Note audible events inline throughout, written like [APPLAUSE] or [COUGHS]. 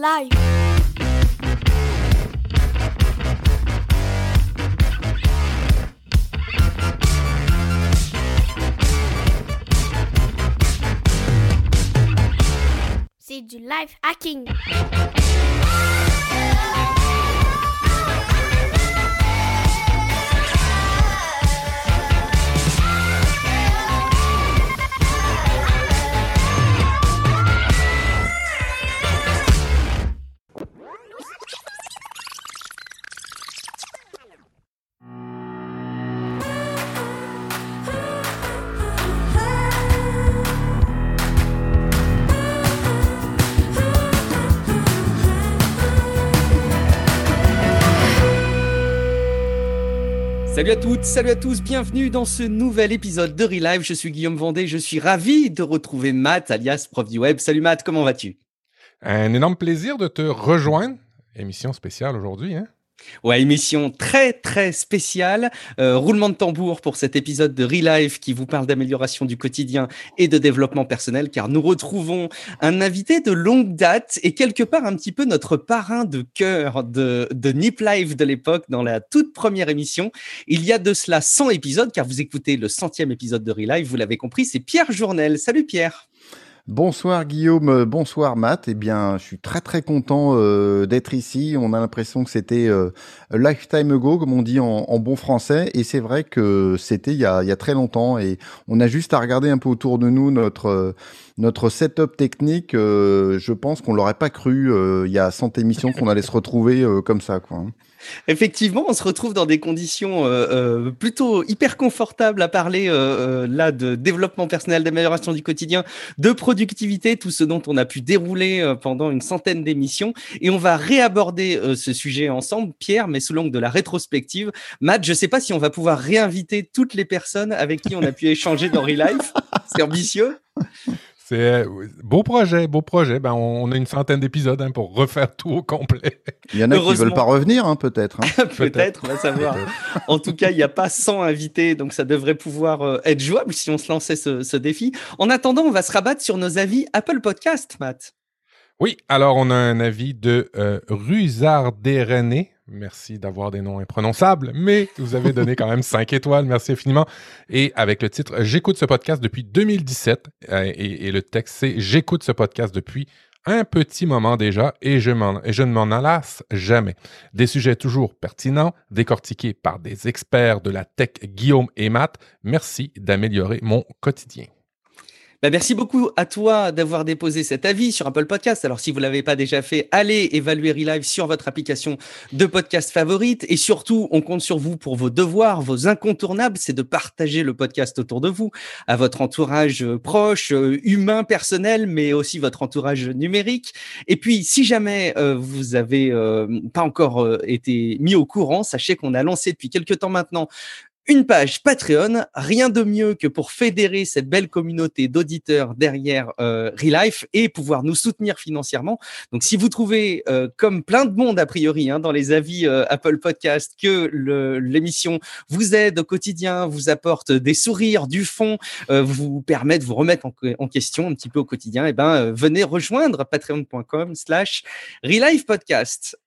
Live. C'est du live hacking. Salut à toutes, salut à tous, bienvenue dans ce nouvel épisode de Relive. Je suis Guillaume Vendée, je suis ravi de retrouver Matt, alias prof du web. Salut Matt, comment vas-tu? Un énorme plaisir de te rejoindre. Émission spéciale aujourd'hui, hein? Ouais, émission très très spéciale. Euh, roulement de tambour pour cet épisode de Relive qui vous parle d'amélioration du quotidien et de développement personnel, car nous retrouvons un invité de longue date et quelque part un petit peu notre parrain de cœur de, de Nip Live de l'époque dans la toute première émission. Il y a de cela 100 épisodes, car vous écoutez le centième épisode de Relive, vous l'avez compris, c'est Pierre Journel. Salut Pierre Bonsoir Guillaume, bonsoir Matt. Eh bien, je suis très très content euh, d'être ici. On a l'impression que c'était euh, lifetime ago, comme on dit en, en bon français, et c'est vrai que c'était il, y a- il y a très longtemps. Et on a juste à regarder un peu autour de nous notre notre setup technique. euh, je pense qu'on l'aurait pas cru euh, il y a 100 émissions qu'on allait se retrouver euh, comme ça, quoi. Effectivement, on se retrouve dans des conditions euh, euh, plutôt hyper confortables à parler euh, là de développement personnel, d'amélioration du quotidien, de productivité, tout ce dont on a pu dérouler pendant une centaine d'émissions. Et on va réaborder ce sujet ensemble, Pierre, mais sous l'angle de la rétrospective. Matt, je ne sais pas si on va pouvoir réinviter toutes les personnes avec qui on a pu échanger dans Relife. C'est ambitieux. C'est euh, beau projet, beau projet. Ben, on, a une centaine d'épisodes hein, pour refaire tout au complet. Il y en a qui veulent pas revenir, hein, peut-être. hein. [LAUGHS] Peut-être, on va savoir. En tout cas, il n'y a pas 100 invités, donc ça devrait pouvoir euh, être jouable si on se lançait ce, ce défi. En attendant, on va se rabattre sur nos avis Apple Podcast, Matt. Oui, alors on a un avis de euh, René. Merci d'avoir des noms imprononçables, mais vous avez donné quand même 5 étoiles. Merci infiniment. Et avec le titre J'écoute ce podcast depuis 2017. euh, et, et le texte, c'est J'écoute ce podcast depuis un petit moment déjà et je, m'en- et je ne m'en lasse jamais. Des sujets toujours pertinents, décortiqués par des experts de la tech Guillaume et Matt. Merci d'améliorer mon quotidien. Bah, merci beaucoup à toi d'avoir déposé cet avis sur Apple Podcast. Alors, si vous l'avez pas déjà fait, allez évaluer Relive sur votre application de podcast favorite. Et surtout, on compte sur vous pour vos devoirs, vos incontournables. C'est de partager le podcast autour de vous, à votre entourage proche, euh, humain, personnel, mais aussi votre entourage numérique. Et puis, si jamais euh, vous avez euh, pas encore euh, été mis au courant, sachez qu'on a lancé depuis quelques temps maintenant une page Patreon, rien de mieux que pour fédérer cette belle communauté d'auditeurs derrière euh, Relife et pouvoir nous soutenir financièrement. Donc, si vous trouvez, euh, comme plein de monde a priori hein, dans les avis euh, Apple Podcast, que l'émission vous aide au quotidien, vous apporte des sourires, du fond, euh, vous permet de vous remettre en, question un petit peu au quotidien, et ben euh, venez rejoindre patreon.com/slash Relife Podcast.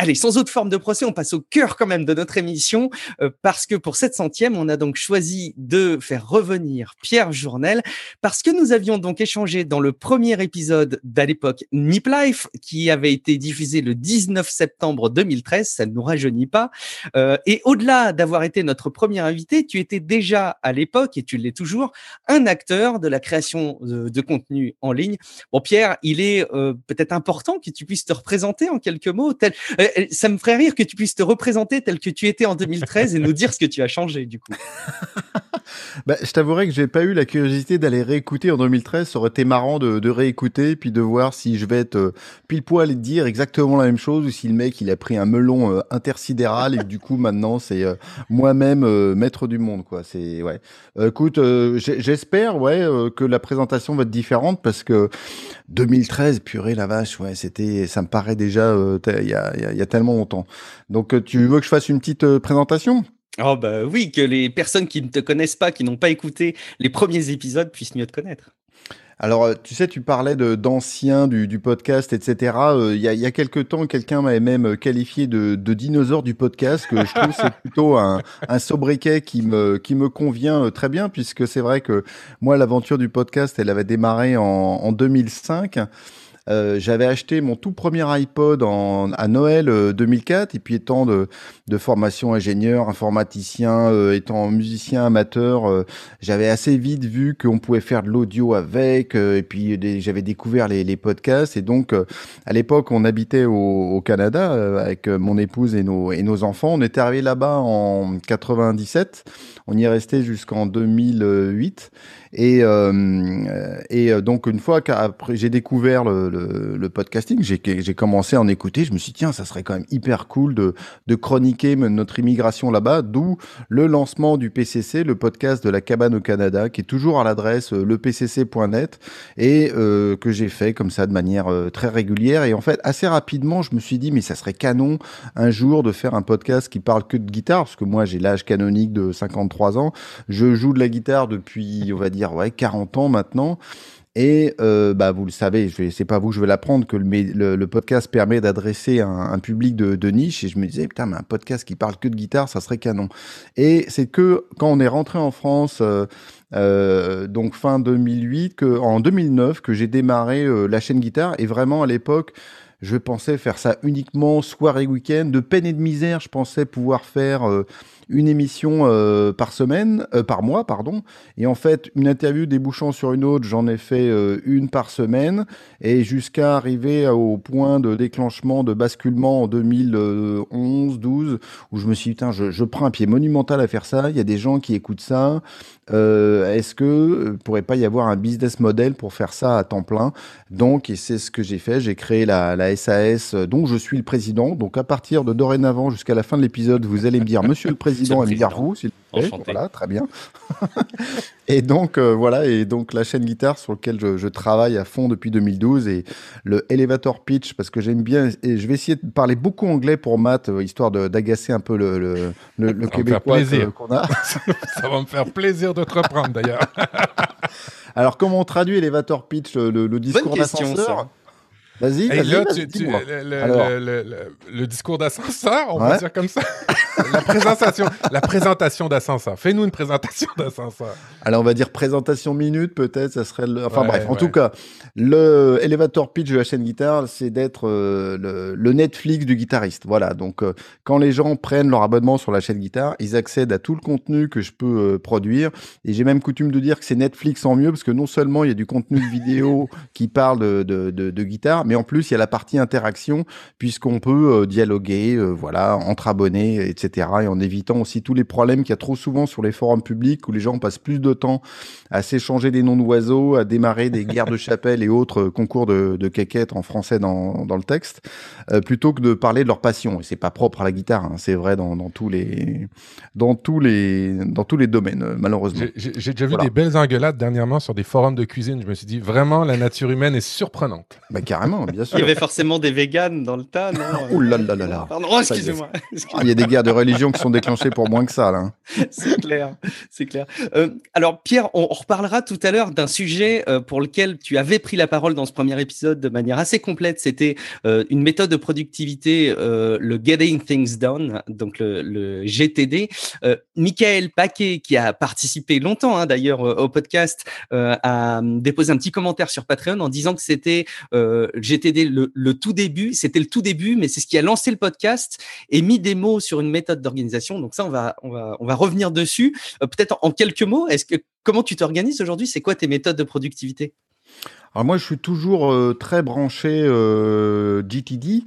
Allez, sans autre forme de procès, on passe au cœur quand même de notre émission, euh, parce que pour cette centième, on a donc choisi de faire revenir Pierre Journel, parce que nous avions donc échangé dans le premier épisode d'à l'époque Nip Life, qui avait été diffusé le 19 septembre 2013, ça ne nous rajeunit pas. Euh, et au-delà d'avoir été notre premier invité, tu étais déjà à l'époque, et tu l'es toujours, un acteur de la création de, de contenu en ligne. Bon, Pierre, il est euh, peut-être important que tu puisses te représenter en quelques mots. Tel, euh, ça me ferait rire que tu puisses te représenter tel que tu étais en 2013 et nous dire ce que tu as changé du coup. [LAUGHS] Bah, je t'avouerai que j'ai pas eu la curiosité d'aller réécouter en 2013. Ça aurait été marrant de, réécouter puis de voir si je vais être euh, pile poil et dire exactement la même chose ou si le mec il a pris un melon euh, intersidéral et du coup maintenant c'est euh, moi-même euh, maître du monde quoi. C'est ouais. Euh, écoute, euh, j'espère ouais euh, que la présentation va être différente parce que 2013 purée la vache ouais c'était ça me paraît déjà euh, il y, il y a tellement longtemps. Donc euh, tu veux que je fasse une petite euh, présentation? Oh bah oui, que les personnes qui ne te connaissent pas, qui n'ont pas écouté les premiers épisodes puissent mieux te connaître. Alors, euh, tu sais, tu parlais d'anciens du, du podcast, etc. Euh, Il y, a, il y a quelque temps, quelqu'un m'avait même qualifié de, de dinosaure du podcast, que je trouve c'est plutôt un, un sobriquet qui me qui me convient très bien, puisque c'est vrai que moi, l'aventure du podcast, elle avait démarré en, en 2005. Euh, j'avais acheté mon tout premier iPod en, à Noël euh, 2004 et puis étant de, de formation ingénieur, informaticien, euh, étant musicien amateur, euh, j'avais assez vite vu qu'on pouvait faire de l'audio avec euh, et puis j'avais découvert les, les podcasts et donc à l'époque on habitait au, au Canada avec mon épouse et nos, et nos enfants. On était arrivé là-bas en 97, on y est resté jusqu'en 2008. Et, euh, et euh, donc une fois qu'après j'ai découvert le, le, le podcasting, j'ai j'ai commencé à en écouter. Je me suis dit tiens, ça serait quand même hyper cool de, de chroniquer notre immigration là-bas. D'où le lancement du PCC, le podcast de la cabane au Canada, qui est toujours à l'adresse euh, lepcc.net et euh, que j'ai fait comme ça de manière euh, très régulière. Et en fait, assez rapidement, je me suis dit mais ça serait canon un jour de faire un podcast qui parle que de guitare, parce que moi j'ai l'âge canonique de 53 ans. Je joue de la guitare depuis, on va dire, ouais, 40 ans maintenant. Et euh, bah, vous le savez, c'est pas vous que je vais l'apprendre, que le, le, podcast permet d'adresser un, public de, niche. Et je me disais, putain, mais un podcast qui parle que de guitare, ça serait canon. Et c'est que quand on est rentré en France, euh, euh, donc fin 2008, que, en 2009, que j'ai démarré la chaîne guitare. Et vraiment, à l'époque, je pensais faire ça uniquement soir et week-end. De peine et de misère, je pensais pouvoir faire une émission euh, par semaine, euh, par mois, pardon. Et en fait, une interview débouchant sur une autre, j'en ai fait euh, une par semaine. Et jusqu'à arriver au point de déclenchement, de basculement en 2011, 12, où je me suis dit, putain, je, prends un pied monumental à faire ça. Il y a des gens qui écoutent ça. Est-ce que pourrait pas y avoir un business model pour faire ça à temps plein? Donc, et c'est ce que j'ai fait. J'ai créé la, SAS, dont je suis le président. Donc, à partir de dorénavant jusqu'à la fin de l'épisode, vous allez me dire Monsieur le président [LAUGHS] Président. vous, s'il vous plaît. Enchanté. Voilà, très bien. [LAUGHS] et donc, euh, voilà, et donc la chaîne guitare sur laquelle je, je travaille à fond depuis 2012 et le elevator pitch parce que j'aime bien et je vais essayer de parler beaucoup anglais pour Matt, euh, histoire d'agacer un peu le, le, le, le me faire québécois qu'on a. [LAUGHS] Ça va me faire plaisir de te reprendre d'ailleurs. [LAUGHS] Alors, comment on traduit elevator pitch, le, le- discours d'ascenseur. Vas-y, Et vas-y, là, vas-y, tu, tu- dis-moi. le, le- Alors. le- le- le- le discours d'ascenseur, on va Ouais. dire comme ça. [LAUGHS] la présentation, la présentation d'ascenseur. Fais-nous une présentation d'ascenseur. Alors, on va dire présentation minute, peut-être, ça serait le... Enfin Ouais, bref, en ouais. tout cas, le elevator pitch de la chaîne guitare, c'est d'être euh, le, le Netflix du guitariste. Voilà, donc euh, quand les gens prennent leur abonnement sur la chaîne guitare, ils accèdent à tout le contenu que je peux euh, produire. Et j'ai même coutume de dire que c'est Netflix en mieux, parce que non seulement il y a du contenu vidéo [LAUGHS] qui parle de, de, de, de guitare, mais en plus, il y a la partie interaction, puisqu'on peut euh, dialoguer, euh, voilà, entre abonnés, etc. Et en évitant aussi tous les problèmes qu'il y a trop souvent sur les forums publics, où les gens passent plus de temps à s'échanger des noms d'oiseaux, à démarrer des guerres de [LAUGHS] chapelle et autres euh, concours de, de quéquettes en français dans, dans le texte, euh, plutôt que de parler de leur passion. Et c'est pas propre à la guitare, hein, c'est vrai dans, dans tous les dans tous les dans tous les domaines, malheureusement. J'ai- déjà vu Voilà. des belles engueulades dernièrement sur des forums de cuisine. Je me suis dit, vraiment, la nature humaine est surprenante. Bah carrément, bien Il y avait forcément des véganes dans le tas, non Ouh là là là là. Pardon, excusez-moi. Ah, Il y a des guerres de religion qui sont déclenchées pour moins que ça là. hein. [LAUGHS] c'est clair, c'est clair. Euh, alors Pierre, on, on reparlera tout à l'heure d'un sujet euh, pour lequel tu avais pris la parole dans ce premier épisode de manière assez complète. C'était euh, une méthode de productivité, euh, le Getting Things Done, donc le, le GTD. Euh, Michael Paquet, qui a participé longtemps hein, d'ailleurs euh, au podcast, euh, a déposé un petit commentaire sur Patreon en disant que c'était euh, le tout début. C'était le tout début, mais c'est ce qui a lancé le podcast et mis des mots sur une méthode d'organisation. Donc ça, on va, on va, on va revenir dessus. Euh, Peut-être en, quelques mots, est-ce que comment tu t'organises aujourd'hui? C'est quoi tes méthodes de productivité? Alors moi, je suis toujours euh, très branché euh, GTD.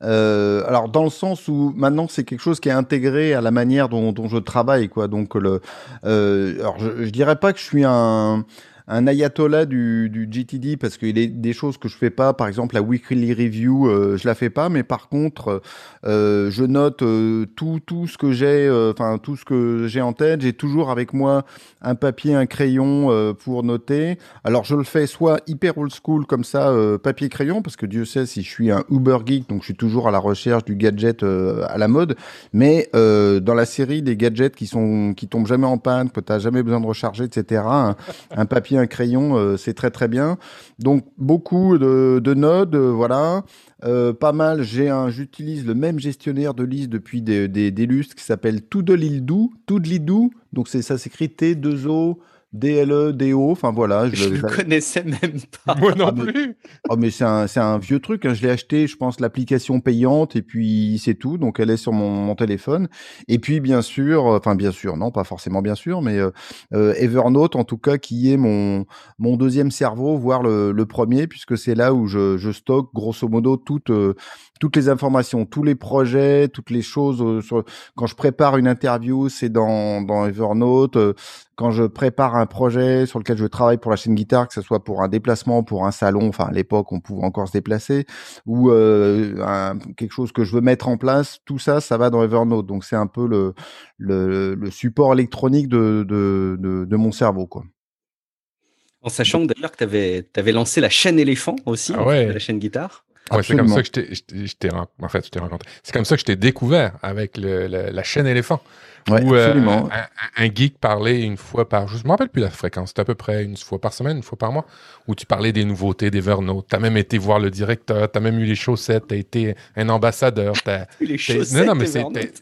Alors dans le sens où maintenant c'est quelque chose qui est intégré à la manière dont, je travaille quoi. Donc le, alors je, je dirais pas que je suis un un ayatollah du, GTD parce qu'il a des choses que je fais pas, par exemple la weekly review, euh, je la fais pas, mais par contre, euh, je note euh, tout tout ce que j'ai, euh, enfin tout ce que j'ai en tête. J'ai toujours avec moi un papier, un crayon pour noter. Alors je le fais soit hyper old school comme ça, papier crayon, parce que Dieu sait si je suis un Uber geek, donc je suis toujours à la recherche du gadget à la mode. Mais dans la série des gadgets qui sont qui tombent jamais en panne, que t'as jamais besoin de recharger, etc. Un papier un crayon, euh, c'est très très bien. Donc beaucoup de, de nodes, euh, voilà. Euh, pas mal, j'ai un, j'utilise le même gestionnaire de liste depuis des, des, des lustres qui s'appelle Toodleedoo. Toodleedoo, donc c'est ça s'écrit T2O DLE, DO, enfin voilà. Je, le connaissais même pas. Moi non plus. Oh, mais c'est un, un, vieux truc. Hein. Je l'ai acheté, je pense, l'application payante et puis c'est tout. Donc elle est sur mon, mon, téléphone. Et puis bien sûr, euh, enfin bien sûr, non, pas forcément bien sûr, mais euh, euh, Evernote en tout cas qui est mon, mon deuxième cerveau, voire le, le premier, puisque c'est là où je, je, stocke grosso modo toutes, euh, toutes les informations, tous les projets, toutes les choses. Euh, sur... Quand je prépare une interview, c'est dans, dans Evernote. Euh, quand je prépare un projet sur lequel je travaille pour la chaîne guitare, que ce soit pour un déplacement, pour un salon, enfin à l'époque on pouvait encore se déplacer, ou euh, un, quelque chose que je veux mettre en place, tout ça, ça va dans Evernote. Donc c'est un peu le, le, le, support électronique de, de, de, de mon cerveau, quoi. En sachant d'ailleurs que tu avais, avais, lancé la chaîne éléphant aussi, ah ouais. la chaîne guitare. Ouais, c'est comme ça que je t'ai en fait, je t'ai rencontré. C'est comme ça que je t'ai découvert avec le, le, la chaîne éléphant. Ouais, où euh, absolument. un, un, geek parlait une fois par jour. Je me rappelle plus la fréquence. C'était à peu près une fois par semaine, une fois par mois, où tu parlais des nouveautés d'Evernote. Tu as même été voir le directeur, tu as même eu les chaussettes, tu as été un ambassadeur. As, [LAUGHS] les chaussettes. Non, non, mais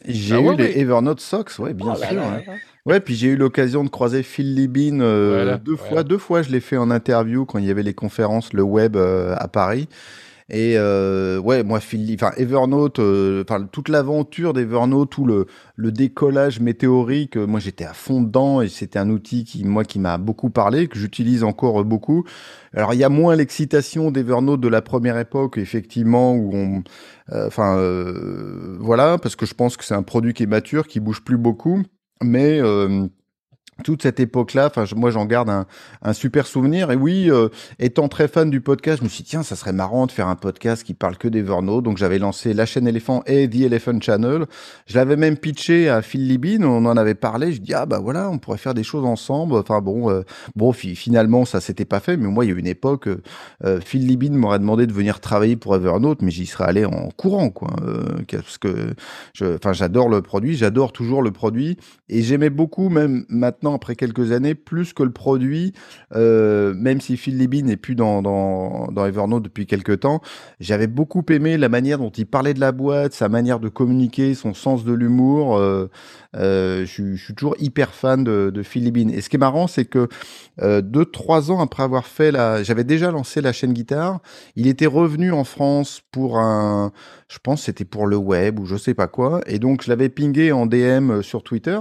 J'ai ah, eu ouais, les Evernote Socks, ouais, bien oh sûr. Là, là, Ouais, puis j'ai eu l'occasion de croiser Phil Libin euh, voilà, deux voilà. fois. Deux fois, je l'ai fait en interview quand il y avait les conférences, le web euh, à Paris. Et euh, ouais, moi, enfin Evernote, euh, enfin toute l'aventure d'Evernote, tout le, le décollage météorique, moi j'étais à fond dedans et c'était un outil qui moi qui m'a beaucoup parlé, que j'utilise encore beaucoup. Alors il y a moins l'excitation d'Evernote de la première époque, effectivement, où on, enfin euh, voilà, parce que je pense que c'est un produit qui est mature, qui bouge plus beaucoup, mais euh, toute cette époque-là, enfin moi j'en garde un, un, super souvenir. Et oui, euh, étant très fan du podcast, je me suis dit tiens, ça serait marrant de faire un podcast qui parle que d'Evernote. Donc j'avais lancé la chaîne Éléphant et The Elephant Channel. Je l'avais même pitché à Phil Libin, on en avait parlé. Je dis ah bah voilà, on pourrait faire des choses ensemble. Enfin bon, euh, bon finalement ça s'était pas fait. Mais moi il y a une époque, euh, Phil Libin m'aurait demandé de venir travailler pour Evernote, mais j'y serais allé en courant quoi, euh, parce que enfin j'adore le produit, j'adore toujours le produit et j'aimais beaucoup même maintenant après quelques années, plus que le produit, euh, même si Phil Libby n'est plus dans, dans, Evernote depuis quelques temps, j'avais beaucoup aimé la manière dont il parlait de la boîte, sa manière de communiquer, son sens de l'humour. Euh, euh, je, suis toujours hyper fan de, de Phil Libin. Et ce qui est marrant, c'est que deux, trois ans après avoir fait la... J'avais déjà lancé la chaîne guitare. Il était revenu en France pour un... Je pense c'était pour le web ou je sais pas quoi. Et donc, je l'avais pingé en DM sur Twitter.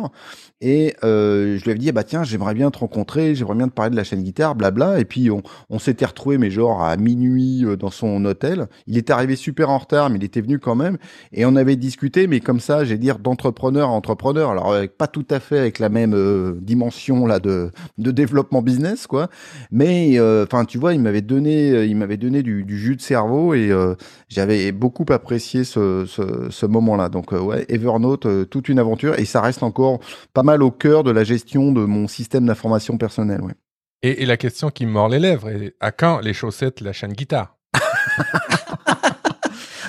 Et je lui avais dit, ah bah tiens, j'aimerais bien te rencontrer, j'aimerais bien te parler de la chaîne guitare, blabla. Et puis on, s'était retrouvé, mais genre à minuit euh, dans son hôtel. Il était arrivé super en retard, mais il était venu quand même. Et on avait discuté, mais comme ça, j'ai dire d'entrepreneur à entrepreneur. Alors avec, pas tout à fait avec la même euh, dimension là de, de développement business, quoi. Mais euh, enfin, tu vois, il m'avait donné, il m'avait donné du, jus de cerveau et euh, j'avais beaucoup apprécié ce, ce, ce moment-là. Donc ouais, Evernote, toute une aventure et ça reste encore pas mal au cœur de la gestion de mon système d'information personnelle. Ouais. Et, et, la question qui me mord les lèvres, à quand les chaussettes, la chaîne guitare?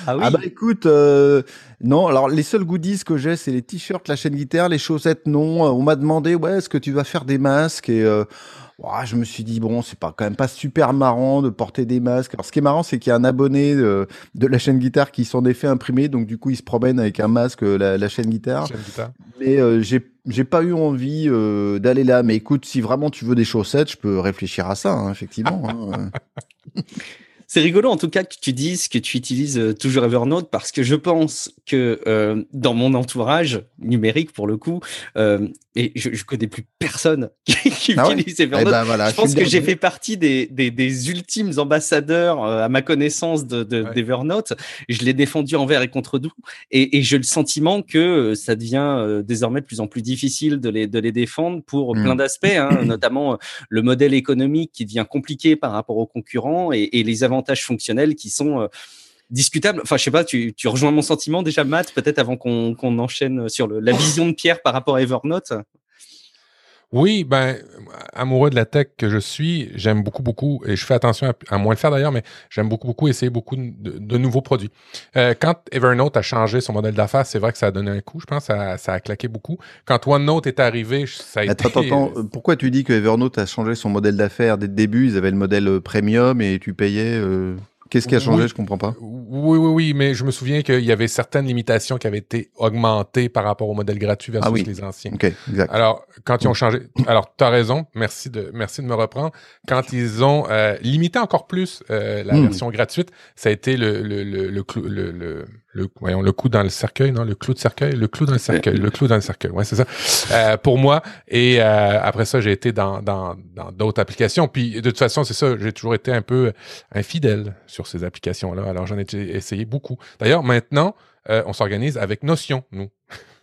Ah, oui. ah bah écoute, euh, non, alors les seuls goodies que j'ai, c'est les t-shirts, la chaîne guitare, les chaussettes, non. On m'a demandé, ouais, est-ce que tu vas faire des masques? Et euh, je me suis dit, bon, c'est pas quand même pas super marrant de porter des masques. Alors ce qui est marrant, c'est qu'il y a un abonné de, de, la chaîne guitare qui s'en est fait imprimer, donc du coup, il se promène avec un masque, la, la chaîne guitare. Chaîne guitare. Mais euh, j'ai j'ai pas eu envie euh, d'aller là. Mais écoute, si vraiment tu veux des chaussettes, je peux réfléchir à ça, hein, effectivement. hein. [LAUGHS] C'est rigolo en tout cas que tu dises que tu utilises euh, toujours Evernote parce que je pense que euh, dans mon entourage numérique pour le coup, euh, et je, je connais plus personne [LAUGHS] qui, qui ah utilise ouais Evernote. Eh ben voilà, je pense que j'ai fait partie des, des, des, ultimes ambassadeurs à ma connaissance d'Evernote. De, de, ouais. Je l'ai défendu envers et contre tout, et, et j'ai le sentiment que ça devient désormais de plus en plus difficile de les, de les défendre pour mmh. plein d'aspects, hein, [CLEARS THROAT] notamment le modèle économique qui devient compliqué par rapport aux concurrents et, et les avantages fonctionnels qui sont euh, discutables. Enfin, je sais pas, tu, tu, rejoins mon sentiment déjà, Matt, peut-être avant qu'on qu enchaîne sur le, la vision de Pierre par rapport à Evernote. Oui, ben, amoureux de la tech que je suis, j'aime beaucoup, beaucoup, et je fais attention à, moins le faire d'ailleurs, mais j'aime beaucoup, beaucoup essayer beaucoup de, nouveaux produits. Euh, quand Evernote a changé son modèle d'affaires, c'est vrai que ça a donné un coup, je pense, ça, ça a claqué beaucoup. Quand OneNote est arrivé, ça a attends, été... Attends, attends, pourquoi tu dis que Evernote a changé son modèle d'affaires? Dès le début Ils avaient le modèle euh, premium et tu payais... Euh... Qu'est-ce qui a changé? Je comprends pas. Oui, oui, oui, mais je me souviens qu'il y avait certaines limitations qui avaient été augmentées par rapport au modèle gratuit versus ah les anciens. OK, exact. Alors, quand ils ont changé, alors tu as raison, merci de, merci de me reprendre. Quand ils ont euh, limité encore plus euh, la hmm. version gratuite, ça a été le, le, le, le, le voyons, le coup dans le cercueil, non, le clou de cercueil, le clou dans le cercueil, le clou dans le cercueil, ouais, c'est ça. Euh, pour moi. Et euh, après ça, j'ai été dans dans dans d'autres applications. Puis de toute façon, c'est ça, j'ai toujours été un peu infidèle sur ces applications-là. Alors j'en ai essayé beaucoup. D'ailleurs, maintenant, euh, on s'organise avec Notion, nous. [LAUGHS]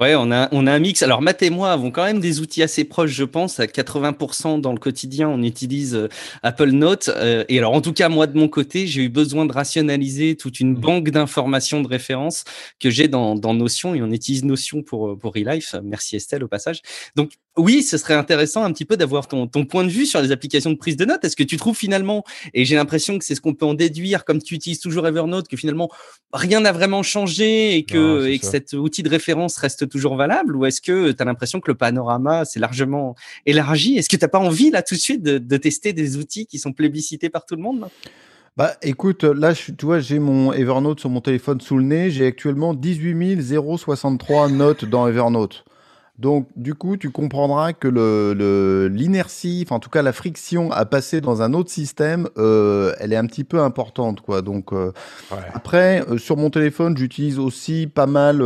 Ouais, on a, on a un mix. Alors, Matt et moi avons quand même des outils assez proches, je pense. À 80% dans le quotidien, on utilise euh, Apple Note. Euh, et alors, en tout cas, moi, de mon côté, j'ai eu besoin de rationaliser toute une mmh. banque d'informations de référence que j'ai dans, dans Notion. Et on utilise Notion pour, pour eLife. Merci Estelle au passage. Donc, oui, ce serait intéressant un petit peu d'avoir ton, ton point de vue sur les applications de prise de notes. Est-ce que tu trouves finalement, et j'ai l'impression que c'est ce qu'on peut en déduire, comme tu utilises toujours Evernote, que finalement, rien n'a vraiment changé et que, et que cet outil de référence reste toujours valable? Ou est-ce que tu as l'impression que le panorama s'est largement élargi? Est-ce que tu n'as pas envie là tout de suite de, tester des outils qui sont plébiscités par tout le monde bah écoute, là tu vois, j'ai mon Evernote sur mon téléphone sous le nez, j'ai actuellement 18 063 notes dans Evernote. Donc, du coup, tu comprendras que le, l'inertie, enfin, en tout cas, la friction à passer dans un autre système, euh, elle est un petit peu importante, quoi. Donc, euh, après, euh, sur mon téléphone, j'utilise aussi pas mal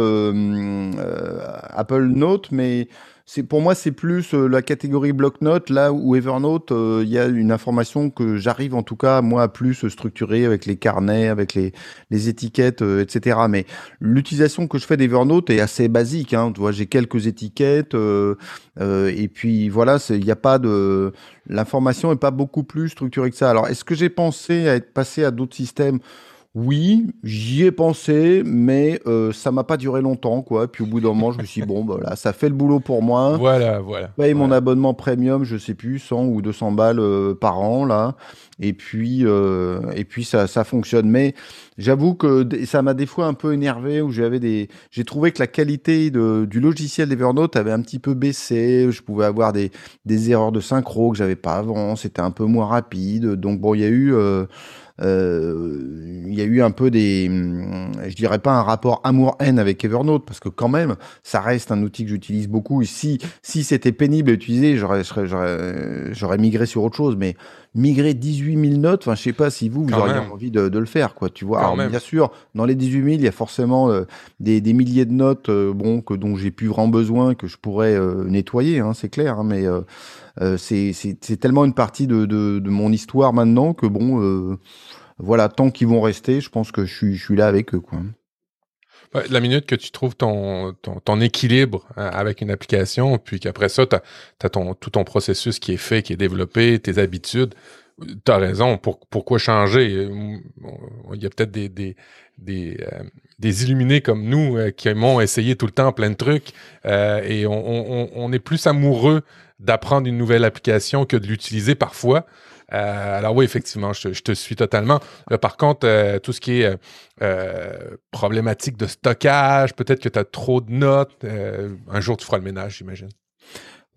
Apple Note, mais c'est pour moi c'est plus euh, la catégorie bloc-notes là où Evernote euh, il y a une information que j'arrive en tout cas moi à plus structurer avec les carnets avec les, les étiquettes euh, etc mais l'utilisation que je fais d'Evernote est assez basique hein, tu vois j'ai quelques étiquettes et puis voilà il n'y a pas de l'information est pas beaucoup plus structurée que ça. Alors est-ce que j'ai pensé à être passé à d'autres systèmes? Oui, j'y ai pensé, mais euh, ça m'a pas duré longtemps, quoi. Puis au bout d'un moment, je me suis dit, bon, voilà, ça fait le boulot pour moi. Voilà, voilà. paye mon abonnement premium, je sais plus, 100 ou 200 balles euh, par an, là. Et puis, euh, et puis ça, ça fonctionne. Mais j'avoue que ça m'a des fois un peu énervé, où j'avais des, j'ai trouvé que la qualité de, du logiciel d'Evernote avait un petit peu baissé. Je pouvais avoir des, des erreurs de synchro que j'avais pas avant. C'était un peu moins rapide. Donc bon, il y a eu euh, il y a eu un peu des, hum, je dirais pas un rapport amour-haine avec Evernote, parce que quand même, ça reste un outil que j'utilise beaucoup. Si, si c'était pénible à utiliser, j'aurais, j'aurais, migré sur autre chose. Mais migrer 18 000 notes, enfin, je sais pas si vous, vous auriez envie de, de, le faire, quoi. Tu vois. Alors, bien sûr, dans les 18 000, il y a forcément euh, des, des, milliers de notes, euh, bon, que dont j'ai plus vraiment besoin, que je pourrais nettoyer, hein, c'est clair. Hein, mais euh, c'est tellement une partie de, de, de, mon histoire maintenant que bon, euh, voilà, tant qu'ils vont rester, je pense que je suis, je suis là avec eux. Quoi. La minute que tu trouves ton, équilibre hein, avec une application, puis qu'après ça, tu as, tout ton processus qui est fait, qui est développé, tes habitudes, tu as raison. Pour, pourquoi changer? Il y a peut-être des, des, des, euh, illuminés comme nous qui aimons essayer tout le temps plein de trucs et on, est plus amoureux d'apprendre une nouvelle application que de l'utiliser parfois. Euh, alors oui, effectivement, je, te suis totalement. par contre, euh, tout ce qui est euh, problématique de stockage, peut-être que tu as trop de notes, un jour tu feras le ménage, j'imagine.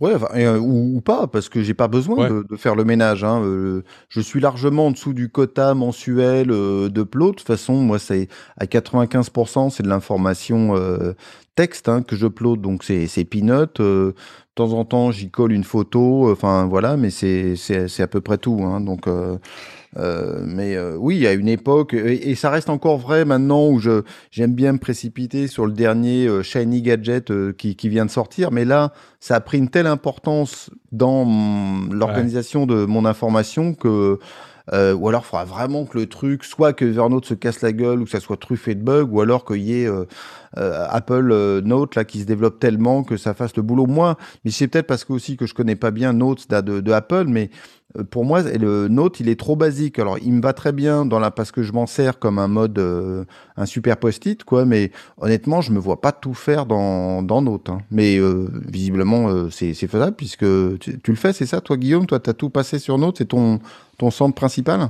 Ouais, ou, pas, parce que j'ai pas besoin de, faire le ménage. Hein. je suis largement en dessous du quota mensuel de plot. De toute façon, moi, c'est à 95%, c'est de l'information texte hein, que je upload, donc c'est peanut temps en temps, j'y colle une photo, enfin voilà, mais c'est c'est à peu près tout. Hein, donc, euh, euh, mais euh, oui, il y a une époque, et, ça reste encore vrai maintenant où je j'aime bien me précipiter sur le dernier shiny gadget qui, qui vient de sortir, mais là, ça a pris une telle importance dans l'organisation de mon information que euh, ou alors il faudra vraiment que le truc, soit que Evernote se casse la gueule, ou que ça soit truffé de bugs, ou alors qu'il y ait euh, euh, Apple Note là qui se développe tellement que ça fasse le boulot. Moi, mais c'est peut-être parce que aussi que je connais pas bien Notes de, Apple, mais euh, pour moi, le Note, il est trop basique. Alors, il me va très bien dans la, parce que je m'en sers comme un mode, euh, un super post-it, quoi. Mais honnêtement, je me vois pas tout faire dans, dans Note. Hein. Mais euh, visiblement, c'est faisable puisque tu, tu le fais, c'est ça, toi, Guillaume? Toi, tu as tout passé sur Note, c'est ton, ton centre principal?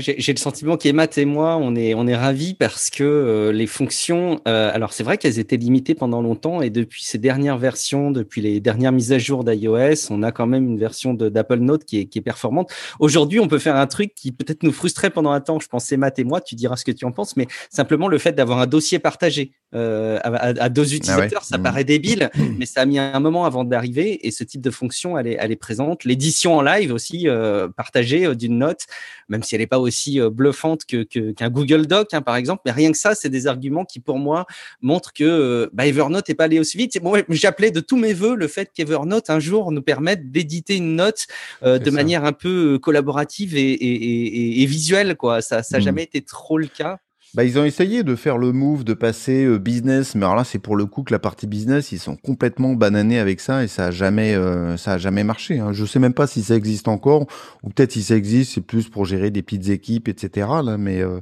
J'ai le sentiment qu'Emma et moi, on est, on est ravis parce que euh, les fonctions, euh, alors c'est vrai qu'elles étaient limitées pendant longtemps et depuis ces dernières versions, depuis les dernières mises à jour d'iOS, on a quand même une version d'Apple Note qui est, qui est performante. Aujourd'hui, on peut faire un truc qui peut-être nous frustrait pendant un temps. Je pense Emma et moi, tu diras ce que tu en penses, mais simplement le fait d'avoir un dossier partagé euh, à, à, deux ah utilisateurs, ça mmh. paraît débile, [CLEARS THROAT] mais ça a mis un moment avant d'arriver et ce type de fonction, elle est, elle est présente. L'édition en live aussi euh, partagée d'une note, même si elle n'est pas aussi euh, bluffante que, qu'un Google Doc, hein, par exemple. Mais rien que ça, c'est des arguments qui, pour moi, montrent que euh, bah, Evernote n'est pas allé aussi vite. Moi, j'appelais de tous mes voeux le fait qu'Evernote, un jour, nous permette d'éditer une note euh, de manière un peu collaborative et, et, et, visuelle. Quoi. Ça n'a mmh. jamais été trop le cas. Bah, ils ont essayé de faire le move, de passer euh, business, mais alors là, c'est pour le coup que la partie business, ils sont complètement bananés avec ça et ça a jamais, euh, ça a jamais marché. Hein. Je sais même pas si ça existe encore, ou peut-être si ça existe, c'est plus pour gérer des petites équipes, etc. Là, mais euh...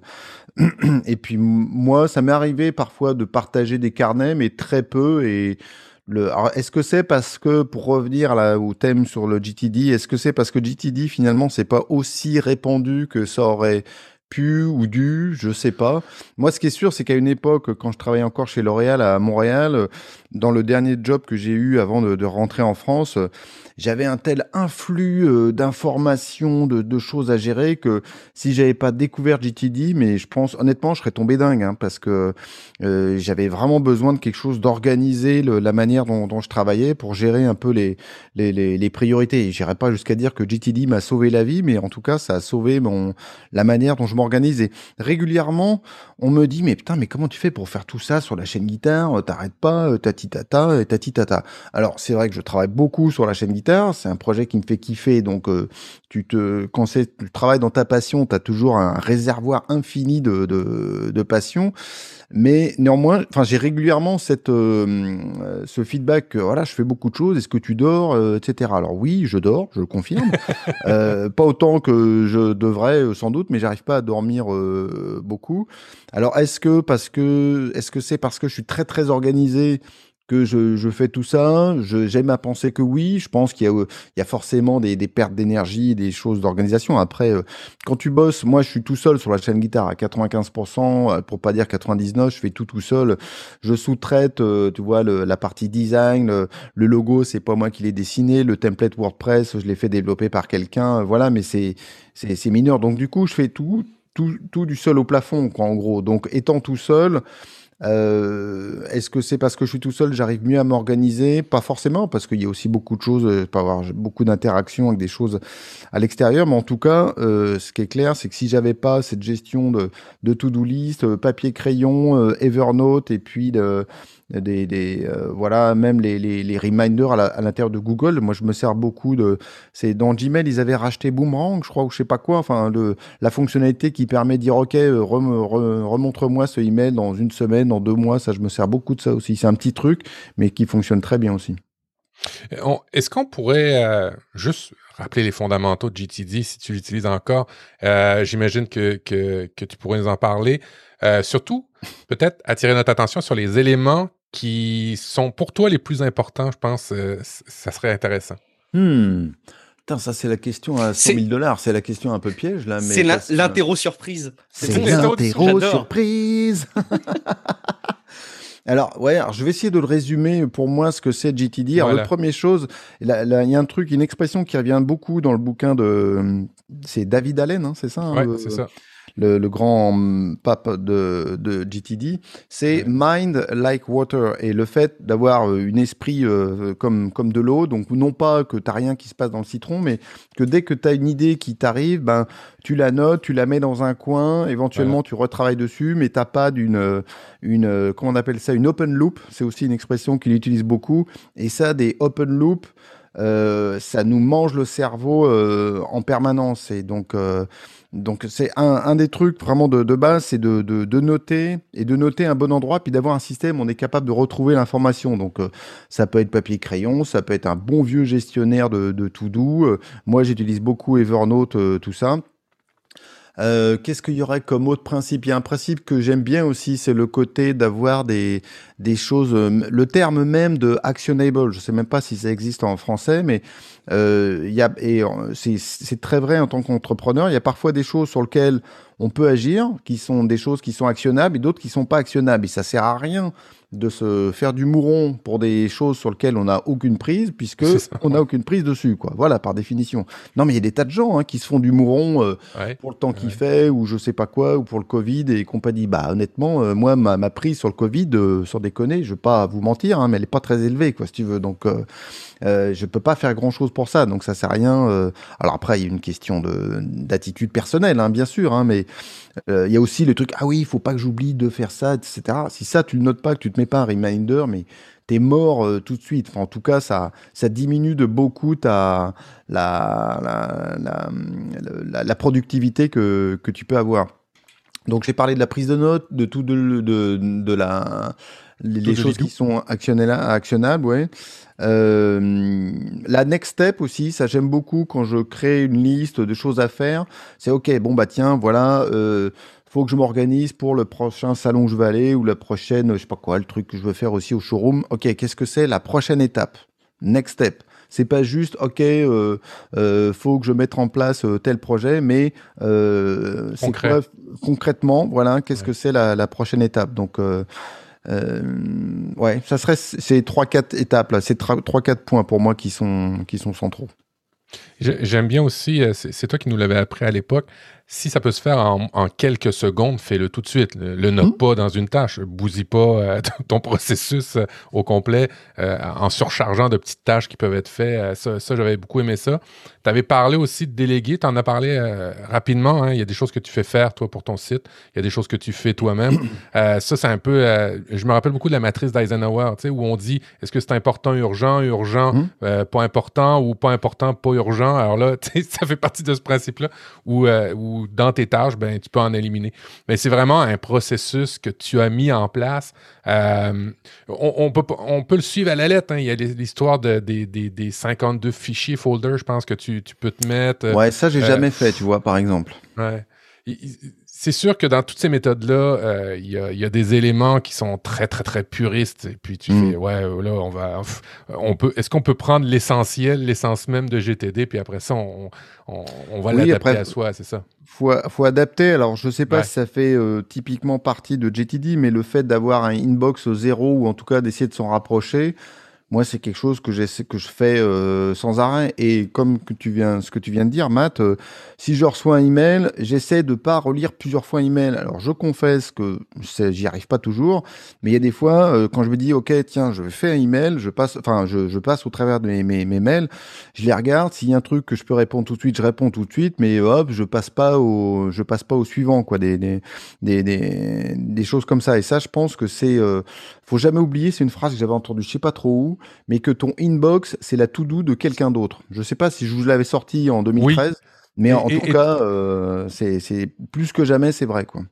[CLEARS THROAT] et puis moi, ça m'est arrivé parfois de partager des carnets, mais très peu et est-ce que c'est parce que, pour revenir là au thème sur le GTD, est-ce que c'est parce que GTD finalement c'est pas aussi répandu que ça aurait ou dû, je sais pas. Moi, ce qui est sûr, c'est qu'à une époque, quand je travaillais encore chez L'Oréal à Montréal, dans le dernier job que j'ai eu avant de, rentrer en France, j'avais un tel influx euh, d'informations, de, choses à gérer que si j'avais pas découvert GTD, mais je pense honnêtement, je serais tombé dingue hein, parce que euh, j'avais vraiment besoin de quelque chose d'organiser la manière dont, je travaillais pour gérer un peu les priorités. J'irais pas jusqu'à dire que GTD m'a sauvé la vie, mais en tout cas, ça a sauvé mon la manière dont je m'organise. Et régulièrement, on me dit mais putain, mais comment tu fais pour faire tout ça sur la chaîne guitare T'arrêtes pas, tati tata, tati tata. Alors c'est vrai que je travaille beaucoup sur la chaîne guitare c'est un projet qui me fait kiffer. Donc, euh, tu te, quand tu travailles dans ta passion, tu as toujours un réservoir infini de, de, passion. Mais néanmoins, enfin, j'ai régulièrement cette, euh, ce feedback. voilà, je fais beaucoup de choses. Est-ce que tu dors, euh, etc. Alors oui, je dors, je le confirme. [LAUGHS] pas autant que je devrais, sans doute, mais j'arrive pas à dormir beaucoup. Alors, est-ce que parce que, est-ce que c'est parce que je suis très très organisé que je, fais tout ça. J'aime à penser que oui. Je pense qu'il y, a forcément des, pertes d'énergie, des choses d'organisation. Après, euh, quand tu bosses, moi, je suis tout seul sur la chaîne guitare à 95%, euh, pour pas dire 99%. Je fais tout tout seul. Je sous-traite, euh, tu vois, la partie design, le, logo, c'est pas moi qui l'ai dessiné. Le template WordPress, je l'ai fait développer par quelqu'un. Voilà, mais c'est c'est mineur. Donc du coup, je fais tout, tout, tout du sol au plafond, quoi, en gros. Donc étant tout seul. Euh, Est-ce que c'est parce que je suis tout seul, j'arrive mieux à m'organiser? Pas forcément, parce qu'il y a aussi beaucoup de choses, euh, pas avoir beaucoup d'interactions avec des choses à l'extérieur. Mais en tout cas, euh, ce qui est clair, c'est que si j'avais pas cette gestion de, de to-do list, euh, papier crayon, euh, Evernote et puis de, des, euh, voilà même les, les, reminders à l'intérieur de Google. Moi, je me sers beaucoup de. C'est dans Gmail, ils avaient racheté Boomerang, je crois, ou je sais pas quoi. Enfin, le, la fonctionnalité qui permet de dire OK, euh, remontre-moi ce email dans une semaine, dans deux mois. Ça, je me sers beaucoup de ça aussi. C'est un petit truc, mais qui fonctionne très bien aussi. Est-ce qu'on pourrait euh, juste rappeler les fondamentaux de GTD si tu l'utilises encore? J'imagine que, que, que, tu pourrais nous en parler. Surtout, peut-être attirer notre attention sur les éléments qui sont pour toi les plus importants, je pense, euh, ça serait intéressant. Hmm. ça c'est la question à 100 000 dollars. C'est la question un peu piège là. C'est l'interro surprise. C'est l'interro surprise. [LAUGHS] Alors, ouais, alors je vais essayer de le résumer pour moi ce que c'est GTD. Alors, la première chose, il y a un truc, une expression qui revient beaucoup dans le bouquin de. C'est David Allen, hein, c'est ça hein, Ouais, c'est ça le, le, grand pape de, de GTD, c'est mind like water. Et le fait d'avoir euh, une esprit euh, comme comme de l'eau, donc non pas que t'as rien qui se passe dans le citron, mais que dès que tu as une idée qui t'arrive, ben tu la notes, tu la mets dans un coin, éventuellement tu retravailles dessus, mais t'as pas d'une une comment on appelle ça une open loop, c'est aussi une expression qu'il utilise beaucoup. Et ça des open loop euh, ça nous mange le cerveau euh, en permanence. Et donc, euh, donc c'est un, des trucs vraiment de, base, c'est de, noter et de noter un bon endroit, puis d'avoir un système où on est capable de retrouver l'information. Donc, ça peut être papier crayon, ça peut être un bon vieux gestionnaire de, de tout doux. moi, j'utilise beaucoup Evernote, tout ça. Euh, Qu'est-ce qu'il y aurait comme autre principe? Il y a un principe que j'aime bien aussi, c'est le côté d'avoir des, des choses. Euh, le terme même de actionable, je sais même pas si ça existe en français, mais euh, il y a, et c'est très vrai en tant qu'entrepreneur. Il y a parfois des choses sur lesquelles on peut agir, qui sont des choses qui sont actionnables, et d'autres qui sont pas actionnables. Et ça sert à rien de se faire du mouron pour des choses sur lesquelles on n'a aucune prise, puisque on n'a aucune prise dessus, quoi. Voilà, par définition. Non, mais il y a des tas de gens hein, qui se font du mouron euh, ouais, pour le temps qu'il fait, ou je sais pas quoi, ou pour le Covid et compagnie. Bah, honnêtement, euh, moi, ma, ma, prise sur le Covid, euh, sans déconner, je vais pas vous mentir, hein, mais elle est pas très élevée, quoi, si tu veux. Donc, euh, euh, je peux pas faire grand chose pour ça, donc ça sert à rien. Alors après, il y a une question de d'attitude personnelle, hein, bien sûr, hein, euh, il y a aussi le truc ah oui, il faut pas que j'oublie de faire ça, etc. Si ça tu le notes pas, que tu te mets pas un reminder, mais t'es mort euh, tout de suite. Enfin, en tout cas, ça ça diminue de beaucoup ta la la, la, la, la productivité que que tu peux avoir. Donc j'ai parlé de la prise de notes, de tout de, de, de la les, les choses qui sont actionnables, actionnables ouais. Euh, la next step aussi, ça j'aime beaucoup quand je crée une liste de choses à faire. C'est ok, bon bah tiens, voilà, euh, faut que je m'organise pour le prochain salon que je vais aller ou la prochaine, je sais pas quoi, le truc que je veux faire aussi au showroom. Ok, qu'est-ce que c'est la prochaine étape? Next step. C'est pas juste, ok, euh, euh, faut que je mette en place euh, tel projet, mais euh, c'est quoi concrètement, voilà, qu'est-ce ouais. que c'est la, la, prochaine étape. Donc ouais, ça serait ces trois quatre étapes là, ces trois quatre points pour moi qui sont qui sont centraux. J'aime bien aussi, c'est toi qui nous l'avais appris à l'époque, si ça peut se faire en, en quelques secondes, fais-le tout de suite. Le, le note mmh. pas dans une tâche. Bousille pas euh, [LAUGHS] ton processus euh, au complet euh, en surchargeant de petites tâches qui peuvent être faites. ça, ça j'avais beaucoup aimé ça. Tu avais parlé aussi de déléguer. Tu en as parlé rapidement. Hein. Il y a des choses que tu fais faire, toi, pour ton site. Il y a des choses que tu fais toi-même. [COUGHS] ça, c'est un peu... je me rappelle beaucoup de la matrice d'Eisenhower, où on dit, est-ce que c'est important, urgent, urgent, mmh. pas important, ou pas important, pas urgent? Alors là, [LAUGHS] ça fait partie de ce principe-là où, où dans tes tâches, ben, tu peux en éliminer. Mais c'est vraiment un processus que tu as mis en place. Euh, on, on, peut, on peut le suivre à la lettre. Hein. Il y a l'histoire de, des, des, des 52 fichiers folders, je pense, que tu, tu peux te mettre. Ouais, ça, j'ai euh, jamais fait, tu vois, par exemple. Ouais c'est sûr que dans toutes ces méthodes-là, euh, il euh, y, y, a des éléments qui sont très, très, très puristes. Et puis tu mm. fais, ouais, là, on va. On peut, Est-ce qu'on peut prendre l'essentiel, l'essence même de GTD, puis après ça, on, on, on va oui, l'adapter à soi, c'est ça? Faut, faut adapter. Alors, je sais pas ouais. si ça fait euh, typiquement partie de GTD, mais le fait d'avoir un inbox zéro ou en tout cas d'essayer de s'en rapprocher, moi, c'est quelque chose que, que je fais euh, sans arrêt. Et comme tu viens, ce que tu viens de dire, Matt, euh, si je reçois un email, j'essaie de pas relire plusieurs fois un email. Alors, je confesse que j'y arrive pas toujours, mais il y a des fois, euh, quand je me dis, OK, tiens, je fais un email, je passe, enfin, je, je, passe au travers de mes, mes, mes, mails, je les regarde. S'il y a un truc que je peux répondre tout de suite, je réponds tout de suite, mais hop, je passe pas au, je passe pas au suivant, quoi, des, des, des, des, des choses comme ça. Et ça, je pense que c'est, euh, faut jamais oublier, c'est une phrase que j'avais entendue, je sais pas trop où, mais que ton inbox, c'est la to-do de quelqu'un d'autre. Je sais pas si je vous l'avais sorti en 2013, oui. mais et, en et, tout et, cas, euh, c'est plus que jamais, c'est vrai, quoi.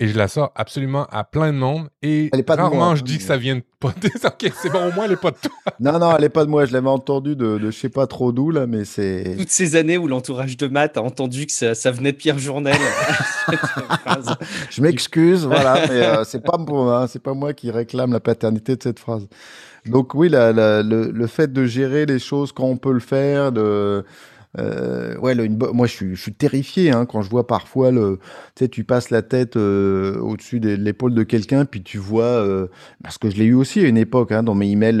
Et je la sors absolument à plein de monde. Et elle est pas rarement, de moi, je dis que ça vient de pas de... [LAUGHS] ok, c'est bon, au moins, elle est pas de toi. non, non, elle est pas de moi. Je l'avais entendu de, de je sais pas trop d'où, là, mais c'est... Toutes ces années où l'entourage de Matt a entendu que ça, ça venait de Pierre Journel. [LAUGHS] [LAUGHS] je m'excuse, voilà, mais euh, c'est pas, hein, c'est pas moi qui réclame la paternité de cette phrase. Donc oui, la, la, le, le, fait de gérer les choses quand on peut le faire, de euh, ouais, le, une, moi je suis, je suis terrifié hein, quand je vois parfois le, tu sais, tu passes la tête euh, au-dessus de l'épaule de quelqu'un, puis tu vois, euh, parce que je l'ai eu aussi à une époque hein, dans mes emails.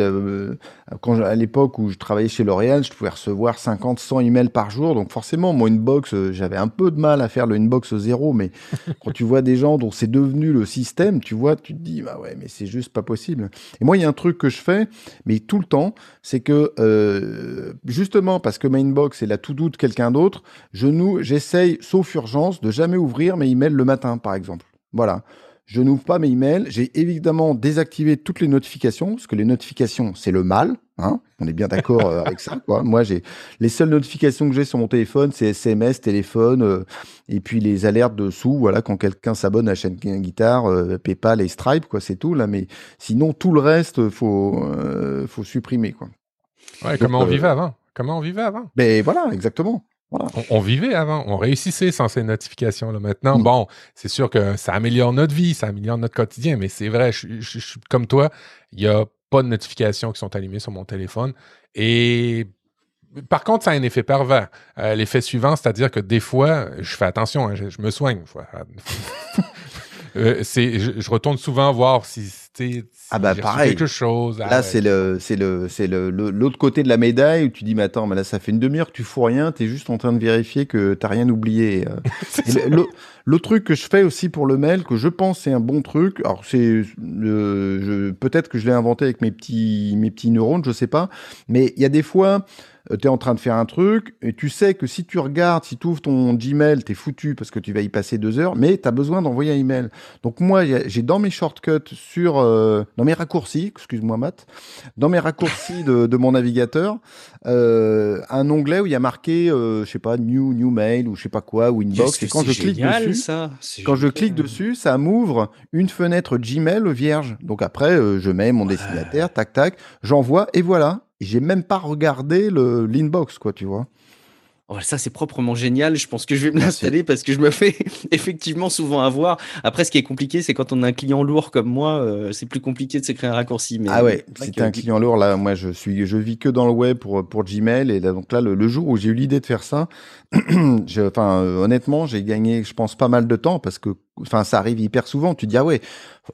Quand je, à l'époque où je travaillais chez L'Oréal, je pouvais recevoir 50, 100 emails par jour, donc forcément mon inbox, j'avais un peu de mal à faire le inbox zéro, mais [LAUGHS] quand tu vois des gens dont c'est devenu le système, tu vois, tu te dis bah ouais, mais c'est juste pas possible. Et moi il y a un truc que je fais, mais tout le temps, c'est que justement parce que ma inbox est la tout doute quelqu'un d'autre, je nous, j'essaye, sauf urgence, de jamais ouvrir mes emails le matin, par exemple. Voilà. je n'ouvre pas mes emails. J'ai évidemment désactivé toutes les notifications, parce que les notifications, c'est le mal. Hein On est bien d'accord euh, avec ça. Quoi. Moi, j'ai les seules notifications que j'ai sur mon téléphone, c'est SMS, téléphone, euh, et puis les alertes dessous. Voilà, quand quelqu'un s'abonne à la chaîne guitare, euh, PayPal et Stripe, quoi, c'est tout là. Mais sinon, tout le reste, faut faut supprimer, quoi. Ouais, comment on vivait avant Comment on vivait avant? Ben voilà, exactement. On, vivait avant, on réussissait sans ces notifications. Là. Maintenant, mm. bon, c'est sûr que ça améliore notre vie, ça améliore notre quotidien, mais c'est vrai, je, comme toi, il n'y a pas de notifications qui sont allumées sur mon téléphone. Et par contre, ça a un effet pervers. Euh, l'effet suivant, c'est-à-dire que des fois, je fais attention, hein, je, me soigne. [LAUGHS] Euh, je, retourne souvent voir si ah bah pareil. quelque chose. Ah là, c'est le, c'est le, c'est le, l'autre côté de la médaille où tu dis, mais attends, mais là, ça fait une demi-heure que tu fous rien, tu es juste en train de vérifier que t'as rien oublié. Euh. [LAUGHS] L'autre truc que je fais aussi pour le mail, que je pense c'est un bon truc, alors c'est, peut-être que je l'ai inventé avec mes petits, mes petits neurones, je sais pas, mais il y a des fois, euh, tu es en train de faire un truc, et tu sais que si tu regardes, si tu ouvres ton Gmail, tu es foutu parce que tu vas y passer deux heures, mais tu as besoin d'envoyer un email. Donc moi, j'ai dans mes shortcuts, sur, euh, dans mes raccourcis, excuse-moi Matt, dans mes raccourcis de, de mon navigateur, euh, un onglet où il y a marqué, euh, je sais pas, new, new mail ou je sais pas quoi, ou inbox. Et quand je clique dessus, ça quand je clique dessus, ça m'ouvre une fenêtre Gmail vierge. Donc après, je mets mon destinataire, tac tac, j'envoie et voilà j'ai même pas regardé le l'inbox, quoi, tu vois. Oh, ça, c'est proprement génial. Je pense que je vais me l'installer parce que je me fais [LAUGHS] effectivement souvent avoir. Après, ce qui est compliqué, c'est quand on a un client lourd comme moi, euh, c'est plus compliqué de se créer un raccourci. Mais ah ouais, si un client lourd, là, moi, je suis, je vis que dans le web pour, pour Gmail. Et là, donc là, le, jour où j'ai eu l'idée de faire ça, [CLEARS THROAT] enfin, euh, honnêtement, j'ai gagné, je pense, pas mal de temps parce que, enfin, ça arrive hyper souvent. Tu dis, ah ouais,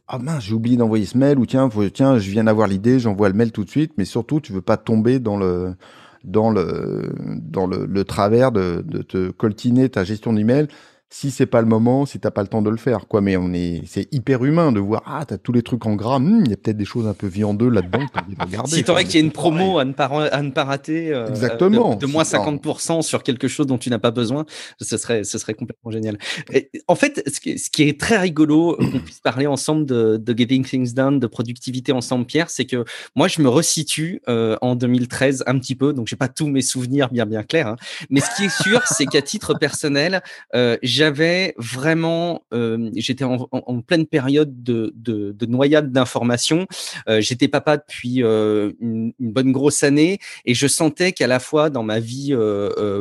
ah mince, j'ai oublié d'envoyer ce mail ou tiens, tiens, je viens d'avoir l'idée, j'envoie le mail tout de suite. Mais surtout, tu veux pas tomber dans le, dans le, dans le, travers de, de, te coltiner ta gestion d'email si c'est pas le moment, si t'as pas le temps de le faire, quoi. Mais on est, c'est hyper humain de voir, ah, t'as tous les trucs en gras, hmm, il y a peut-être des choses un peu viandeux là-dedans, de regarder. Si t'aurais qu'il y ait une promo à ne pas, à ne pas rater, euh, Exactement. De, moins 50% sur quelque chose dont tu n'as pas besoin, ce serait, ce serait complètement génial. Et, en fait, ce qui, ce qui, est très rigolo, qu'on puisse parler ensemble de, de, Getting Things Done, de productivité ensemble, Pierre, c'est que moi, je me resitue euh, en 2013 un petit peu, donc j'ai pas tous mes souvenirs bien, bien clairs, hein. mais ce qui est sûr, c'est qu'à titre personnel, euh, j'avais vraiment, j'étais en, pleine période de, de, noyade d'informations. Euh, j'étais papa depuis une, bonne grosse année et je sentais qu'à la fois dans ma vie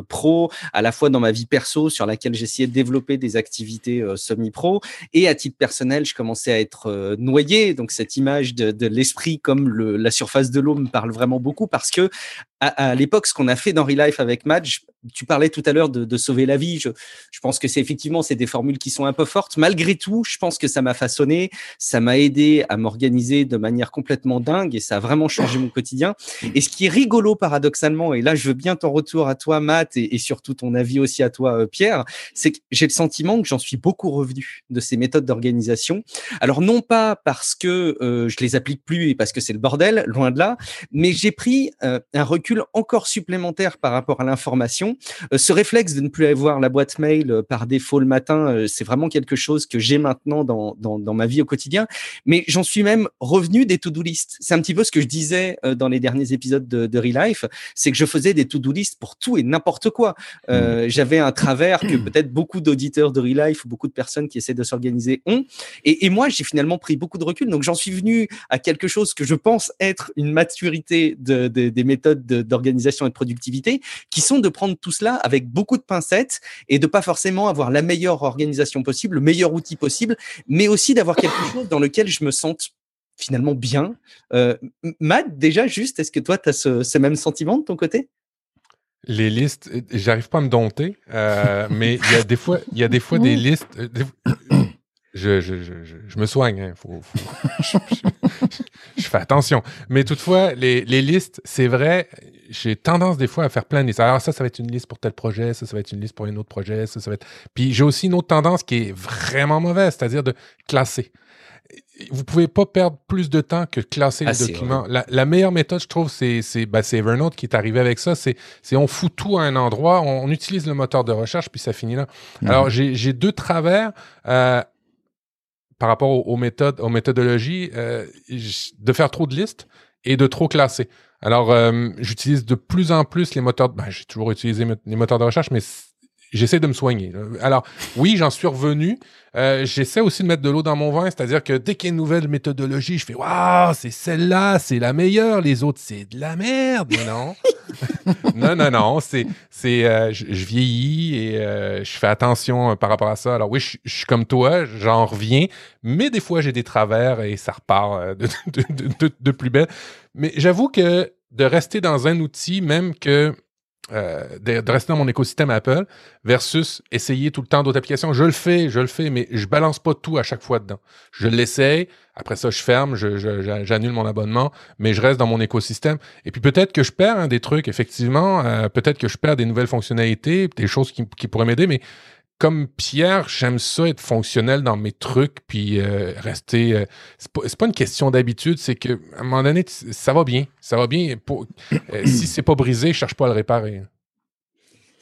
pro, à la fois dans ma vie perso sur laquelle j'essayais de développer des activités semi-pro et à titre personnel, je commençais à être noyé. Donc cette image de, l'esprit comme la surface de l'eau me parle vraiment beaucoup parce que à, l'époque, ce qu'on a fait dans Relife avec Madge, tu parlais tout à l'heure de, sauver la vie. Je, pense que c'est effectivement c'est des formules qui sont un peu fortes. Malgré tout, je pense que ça m'a façonné, ça m'a aidé à m'organiser de manière complètement dingue et ça a vraiment changé mon quotidien. Et ce qui est rigolo paradoxalement, et là je veux bien ton retour à toi Matt et, surtout ton avis aussi à toi euh, Pierre, c'est que j'ai le sentiment que j'en suis beaucoup revenu de ces méthodes d'organisation. Alors non pas parce que euh, je les applique plus et parce que c'est le bordel, loin de là, mais j'ai pris euh, un recul encore supplémentaire par rapport à l'information. Euh, ce réflexe de ne plus avoir la boîte mail euh, par défaut le matin, euh, c'est vraiment quelque chose que j'ai maintenant dans, dans, ma vie au quotidien. Mais j'en suis même revenu des to-do list. C'est un petit peu ce que je disais dans les derniers épisodes de, de Relife, c'est que je faisais des to-do list pour tout et n'importe quoi. Mmh. J'avais un travers que peut-être beaucoup d'auditeurs de Relife ou beaucoup de personnes qui essaient de s'organiser ont. Et, et moi, j'ai finalement pris beaucoup de recul. Donc j'en suis venu à quelque chose que je pense être une maturité de, des méthodes de, d'organisation et de productivité, qui sont de prendre tout cela avec beaucoup de pincettes et de pas forcément avoir la meilleure organisation possible, le meilleur outil possible, mais aussi d'avoir quelque chose dans lequel je me sente finalement bien. Euh, Matt, déjà, juste, est-ce que toi, tu as ce, même sentiment de ton côté? Les listes, j'arrive pas à me dompter, euh, mais il y a des fois, il y a des fois des [LAUGHS] listes. Euh, je, je, je, je, me soigne, hein, faut, [LAUGHS] je, fais attention. Mais toutefois, les, les listes, c'est vrai, j'ai tendance des fois à faire plein de listes. Alors ça, ça va être une liste pour tel projet, ça, ça va être une liste pour un autre projet, ça, ça va être... Puis j'ai aussi une autre tendance qui est vraiment mauvaise, c'est-à-dire de classer. Vous pouvez pas perdre plus de temps que classer les ah, documents. La, la, meilleure méthode, je trouve, c'est ben, Evernote qui est arrivé avec ça. C'est on fout tout à un endroit, on, utilise le moteur de recherche, puis ça finit là. Mhm. Alors j'ai deux travers. Euh, par rapport aux, méthodes, aux méthodologies, euh, de faire trop de listes et de trop classer. Alors, euh, j'utilise de plus en plus les moteurs. Ben, j'ai toujours utilisé les moteurs de recherche, mais j'essaie de me soigner. Alors, oui, j'en suis revenu. Euh, j'essaie aussi de mettre de l'eau dans mon vin, c'est-à-dire que dès qu'il y a une nouvelle méthodologie, je fais Waouh, c'est celle-là, c'est la meilleure, les autres, c'est de la merde. Mais non. [LAUGHS] non, non, non. C'est, c'est, euh, je, vieillis et euh, je fais attention par rapport à ça. Alors, oui, je, suis comme toi, j'en reviens, mais des fois, j'ai des travers et ça repart de, de, de, de plus belle. Mais j'avoue que de rester dans un outil, même que euh, de, rester dans mon écosystème Apple versus essayer tout le temps d'autres applications. Je le fais, je le fais, mais je balance pas tout à chaque fois dedans. Je l'essaye, après ça, je ferme, j'annule mon abonnement, mais je reste dans mon écosystème. Et puis peut-être que je perds hein, des trucs, effectivement, euh, peut-être que je perds des nouvelles fonctionnalités, des choses qui pourraient m'aider, mais comme Pierre, j'aime ça être fonctionnel dans mes trucs, puis euh, rester. Euh, c'est, pas, une question d'habitude, c'est que à un moment donné, ça va bien, ça va bien. Euh, si c'est pas brisé, je cherche pas à le réparer.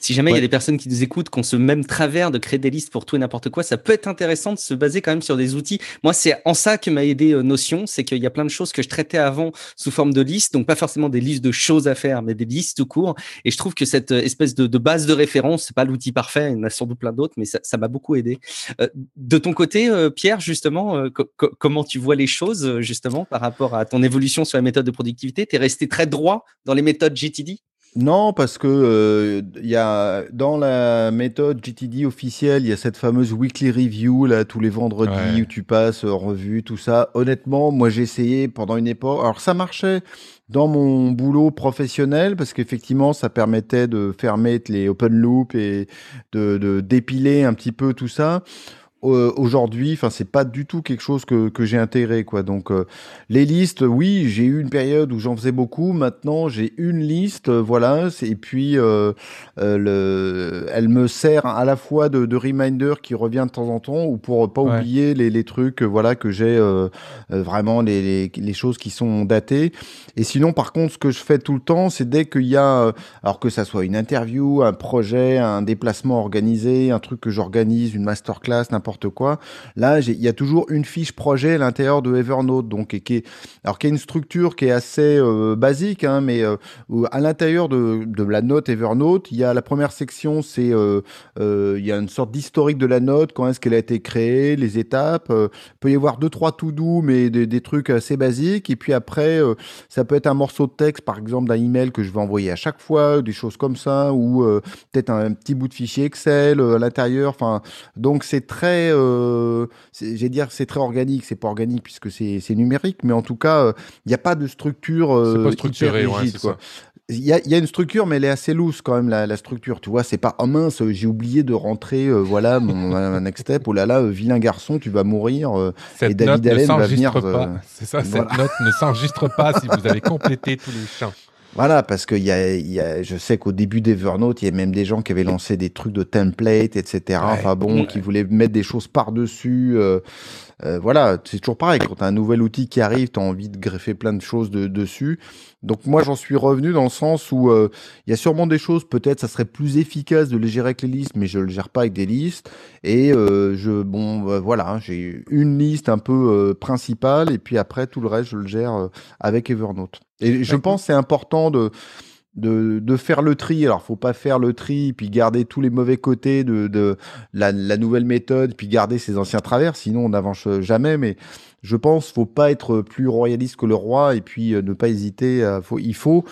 Si jamais il y a des personnes qui nous écoutent, qui ont ce même travers de créer des listes pour tout et n'importe quoi, ça peut être intéressant de se baser quand même sur des outils. Moi, c'est en ça que m'a aidé euh, Notion, c'est qu'il y a plein de choses que je traitais avant sous forme de listes, donc pas forcément des listes de choses à faire, mais des listes tout court. Et je trouve que cette euh, espèce de, de base de référence, c'est pas l'outil parfait, il y en a sans doute plein d'autres, mais ça, m'a beaucoup aidé. Euh, de ton côté, Pierre, justement, comment tu vois les choses justement par rapport à ton évolution sur la méthode de productivité? Tu es resté très droit dans les méthodes GTD non, parce que euh, il y a dans la méthode GTD officielle, il y a cette fameuse weekly review là tous les vendredis où tu passes en revue tout ça. Honnêtement, moi j'ai essayé pendant une époque. Alors ça marchait dans mon boulot professionnel parce qu'effectivement ça permettait de fermer les open loops et de, de dépiler un petit peu tout ça. Euh, aujourd'hui, enfin c'est pas du tout quelque chose que, que j'ai intégré quoi. Donc euh, les listes, oui, j'ai eu une période où j'en faisais beaucoup. Maintenant, j'ai une liste, euh, voilà. Et puis le, elle me sert à la fois de, de, reminder qui revient de temps en temps ou pour pas oublier les, les trucs, voilà que j'ai vraiment les, les, les, choses qui sont datées. Et sinon, par contre, ce que je fais tout le temps, c'est dès qu'il y a, alors que ça soit une interview, un projet, un déplacement organisé, un truc que j'organise, une masterclass, n'importe quoi. Là, il y a toujours une fiche projet à l'intérieur de Evernote, donc qui est, alors qui a une structure qui est assez euh, basique, hein, mais euh, à l'intérieur de, la note Evernote, il y a la première section, c'est euh, il y a une sorte d'historique de la note, quand est-ce qu'elle a été créée, les étapes. il peut y avoir deux trois tout doux, mais des, des, trucs assez basiques. Et puis après, ça peut être un morceau de texte, par exemple d'un email que je vais envoyer à chaque fois, des choses comme ça, ou peut-être un, petit bout de fichier Excel à l'intérieur. Enfin, donc c'est très euh, j'ai dire c'est très organique, c'est pas organique puisque c'est numérique, mais en tout cas, il euh, n'y a pas de structure euh, pas rigide, quoi. Il y, a, y, a, une structure, mais elle est assez loose quand même, la, la structure. Tu vois, c'est pas, oh mince, j'ai oublié de rentrer, euh, voilà, mon next step, oh là là, vilain garçon, tu vas mourir. cette et David Allen va venir. C'est ça, cette note ne s'enregistre pas si vous avez complété tous les champs. Voilà, parce que y a, y a, je sais qu'au début d'Evernote, il y a même des gens qui avaient lancé des trucs de template, etc. enfin bon, qui voulaient mettre des choses par-dessus. Euh, euh, voilà, c'est toujours pareil. Quand tu as un nouvel outil qui arrive, tu as envie de greffer plein de choses de, dessus. Donc moi, j'en suis revenu dans le sens où euh, il y a sûrement des choses, peut-être ça serait plus efficace de les gérer avec les listes, mais je le gère pas avec des listes. Et euh, je, bon, bah, voilà, hein, j'ai une liste un peu principale, et puis après, tout le reste, je le gère avec Evernote. Et je pense c'est important de de, de, faire le tri. Alors, faut pas faire le tri, puis garder tous les mauvais côtés de, de la, la, nouvelle méthode, puis garder ses anciens travers, sinon on n'avance jamais. Mais je pense faut pas être plus royaliste que le roi, et puis euh, ne pas hésiter. Faut, il faut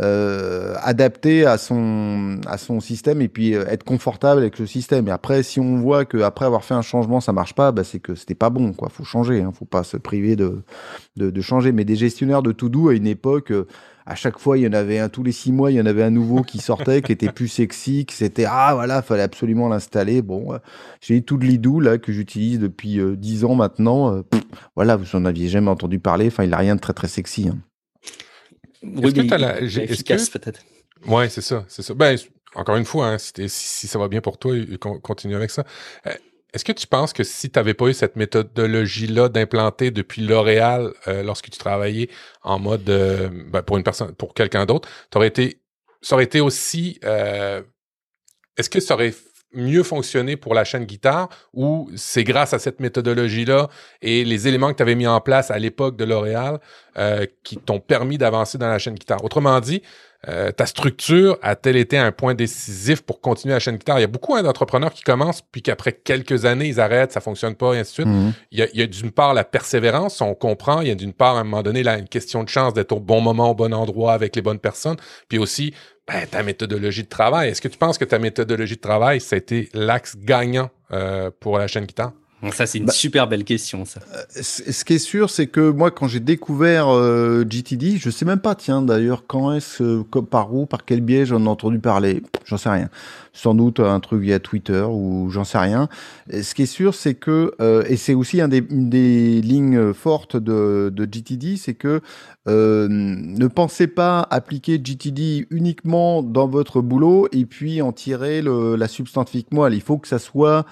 euh, adapter à son, à son système, et puis euh, être confortable avec le système. Et après, si on voit que après avoir fait un changement, ça marche pas, bah, c'est que c'était pas bon. Quoi, faut changer. Hein, faut pas se priver de, de, de changer. Mais des gestionnaires de to do à une époque à chaque fois, il y en avait un tous les six mois, il y en avait un nouveau qui sortait, qui était plus sexy, qui c'était ah voilà, fallait absolument l'installer. Bon, euh, j'ai tout de l'idou là que j'utilise depuis euh, dix ans maintenant. Euh, voilà, vous en aviez jamais entendu parler. Enfin, il n'a rien de très très sexy. Hein. Est-ce que tu as la efficace peut-être Ouais, c'est ça, c'est ça. Ben encore une fois, hein, si, si, ça va bien pour toi, continue avec ça. Est-ce que tu penses que si tu n'avais pas eu cette méthodologie-là d'implanter depuis L'Oréal euh, lorsque tu travaillais en mode euh, ben, pour une personne, pour quelqu'un d'autre, été, ça aurait été aussi. Euh, est-ce que ça aurait mieux fonctionné pour la chaîne guitare ou c'est grâce à cette méthodologie-là et les éléments que tu avais mis en place à l'époque de L'Oréal euh, qui t'ont permis d'avancer dans la chaîne guitare? Autrement dit, euh, ta structure a-t-elle été un point décisif pour continuer la chaîne guitare? Il y a beaucoup hein, d'entrepreneurs qui commencent, puis qu'après quelques années, ils arrêtent, ça fonctionne pas, et ainsi de suite. Mhm. Il y a, il y a d'une part la persévérance, on comprend. Il y a d'une part, à un moment donné, là, une question de chance d'être au bon moment, au bon endroit, avec les bonnes personnes. Puis aussi, ben, ta méthodologie de travail. Est-ce que tu penses que ta méthodologie de travail, ça a été l'axe gagnant euh, pour la chaîne guitare? Ça, c'est une Bah- super belle question, ça. C- Ce qui est sûr, c'est que moi, quand j'ai découvert euh, GTD, je sais même pas, tiens, d'ailleurs, quand est-ce, euh, par où, par quel biais j'en ai entendu parler, j'en sais rien. Sans doute un truc via Twitter ou j'en sais rien. Et ce qui est sûr, c'est que, euh, et c'est aussi un des, une des lignes fortes de, de GTD, c'est que euh, ne pensez pas appliquer GTD uniquement dans votre boulot et puis en tirer le, la substantifique moelle. Il faut que ça soit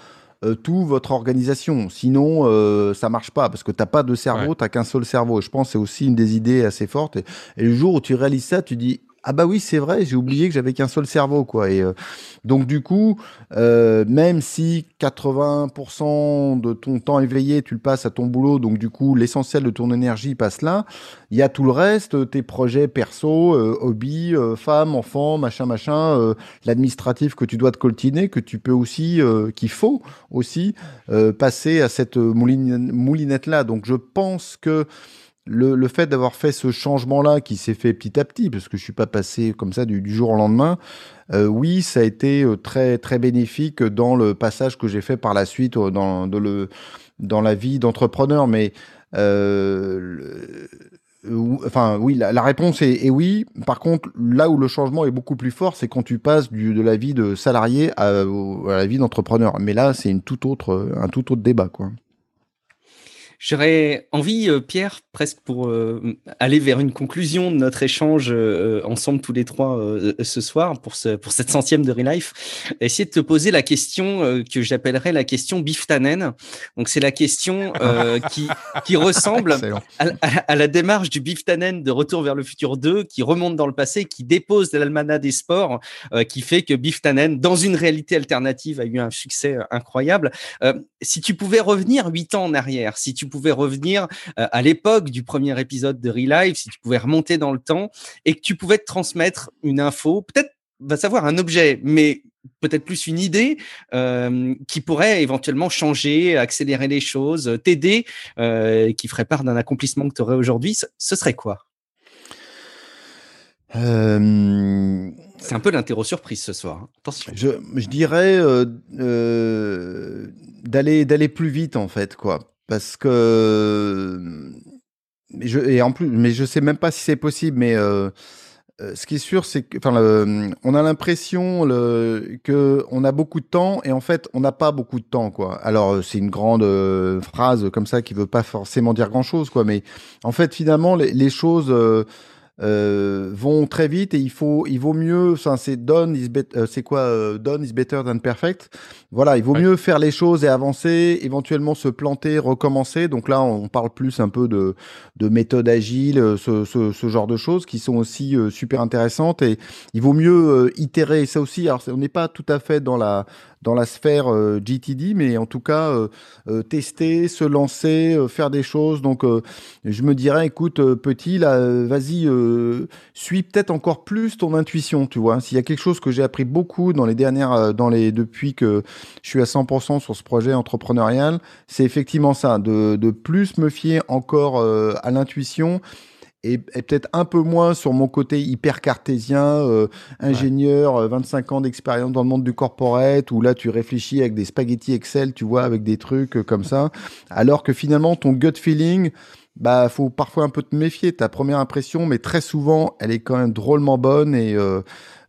euh, tout votre organisation. Sinon, euh, ça marche pas parce que t'as pas de cerveau, Ouais. t'as qu'un seul cerveau. Et je pense que c'est aussi une des idées assez fortes. Et, et le jour où tu réalises ça, tu dis ah bah oui c'est vrai, j'ai oublié que j'avais qu'un seul cerveau quoi. Et euh, donc du coup, euh, même si 80% de ton temps éveillé tu le passes à ton boulot, donc du coup l'essentiel de ton énergie passe là. Il y a tout le reste, tes projets perso, euh, hobbies, euh, femmes, enfants, machin machin, euh, l'administratif que tu dois te coltiner, que tu peux aussi, euh, qu'il faut aussi euh, passer à cette mouline- moulinette-là. Donc je pense que le, fait d'avoir fait ce changement-là qui s'est fait petit à petit, parce que je suis pas passé comme ça du, jour au lendemain, euh, oui, ça a été euh, très très bénéfique dans le passage que j'ai fait par la suite euh, dans, la vie d'entrepreneur. Mais Enfin, oui, la, réponse est, oui. Par contre, là où le changement est beaucoup plus fort, c'est quand tu passes de la vie de salarié à, la vie d'entrepreneur. Mais là, c'est un tout autre débat, quoi. J'aurais envie, euh, Pierre, presque pour euh, aller vers une conclusion de notre échange euh, ensemble tous les trois euh, ce soir pour, ce, pour cette centième de Relife, essayer de te poser la question que j'appellerais la question Biftanen. Donc c'est la question [LAUGHS] qui, qui ressemble à, à- à la démarche du Biftanen de Retour vers le futur 2 qui remonte dans le passé, qui dépose l'almanach des sports, qui fait que Biftanen, dans une réalité alternative, a eu un succès incroyable. Si tu pouvais revenir huit ans en arrière, si tu pouvais revenir euh, à l'époque du premier épisode de Relive, si tu pouvais remonter dans le temps et que tu pouvais te transmettre une info, peut-être va savoir un objet, mais peut-être plus une idée euh, qui pourrait éventuellement changer, accélérer les choses, t'aider, euh, qui ferait part d'un accomplissement que tu aurais aujourd'hui, ce, ce serait quoi? Euh, C'est un peu l'interro surprise ce soir. hein. Attention. je, je dirais d'aller d'aller plus vite en fait quoi parce que et en plus mais je sais même pas si c'est possible mais ce qui est sûr c'est que enfin le- on a l'impression le, que on a beaucoup de temps et en fait on n'a pas beaucoup de temps quoi. Alors c'est une grande phrase comme ça qui veut pas forcément dire grand chose quoi mais en fait finalement les, choses euh, vont très vite et il faut il vaut mieux enfin c'est done is euh, c'est quoi euh, done is better than perfect. Voilà il vaut Ouais. mieux faire les choses et avancer éventuellement se planter recommencer. Donc là on parle plus un peu de de méthode agile euh, ce, ce, ce genre de choses qui sont aussi euh, super intéressantes et il vaut mieux itérer. Ça aussi alors on n'est pas tout à fait dans la dans la sphère euh, GTD mais en tout cas euh, euh, tester se lancer faire des choses donc je me dirais, écoute, petit, là, vas-y, suis peut-être encore plus ton intuition, tu vois. S'il y a quelque chose que j'ai appris beaucoup dans les dernières, dans les, depuis que je suis à 100% sur ce projet entrepreneurial, c'est effectivement ça, de, de plus me fier encore à l'intuition et, et peut-être un peu moins sur mon côté hyper cartésien, euh, ingénieur, euh, 25 ans d'expérience dans le monde du corporate, où là tu réfléchis avec des spaghettis Excel, tu vois, avec des trucs euh, comme ça, alors que finalement ton gut feeling, bah faut parfois un peu te méfier. Ta première impression, mais très souvent, elle est quand même drôlement bonne et, euh,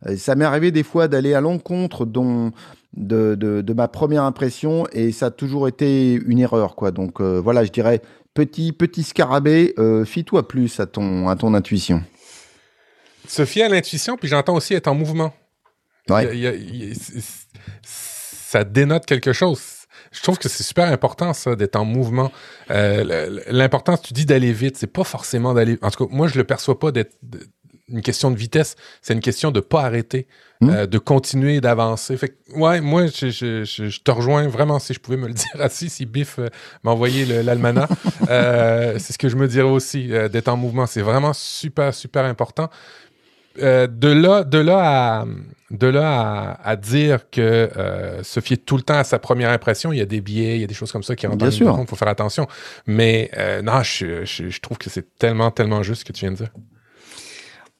et ça m'est arrivé des fois d'aller à l'encontre dont de, de, de ma première impression et ça a toujours été une erreur quoi. Donc euh, voilà, je dirais petit petit scarabée, euh, fie-toi plus à ton à ton intuition. Se fier à l'intuition, puis j'entends aussi être en mouvement. Ouais. Il y a- il y a- c- c- ça dénote quelque chose. Je trouve que c'est super important, ça, d'être en mouvement. Euh, L'importance, tu dis d'aller vite, c'est pas forcément d'aller. En tout cas, moi, je le perçois pas d'être. Une question de vitesse, c'est une question de pas arrêter, Hmm? euh, de continuer d'avancer. Fait que, ouais, moi, je, je, je, je te rejoins vraiment si je pouvais me le [LAUGHS] dire assis, si Biff euh, m'a envoyé le- l'almanach. [LAUGHS] euh, c'est ce que je me dirais aussi, euh, d'être en mouvement. C'est vraiment super, super important. De là, de là à, de là à, à dire que se fier tout le temps à sa première impression, il y a des biais, il y a des choses comme ça qui rentrent Bien sûr. il faut faire attention. Mais non, je trouve que c'est tellement, tellement juste ce que tu viens de dire.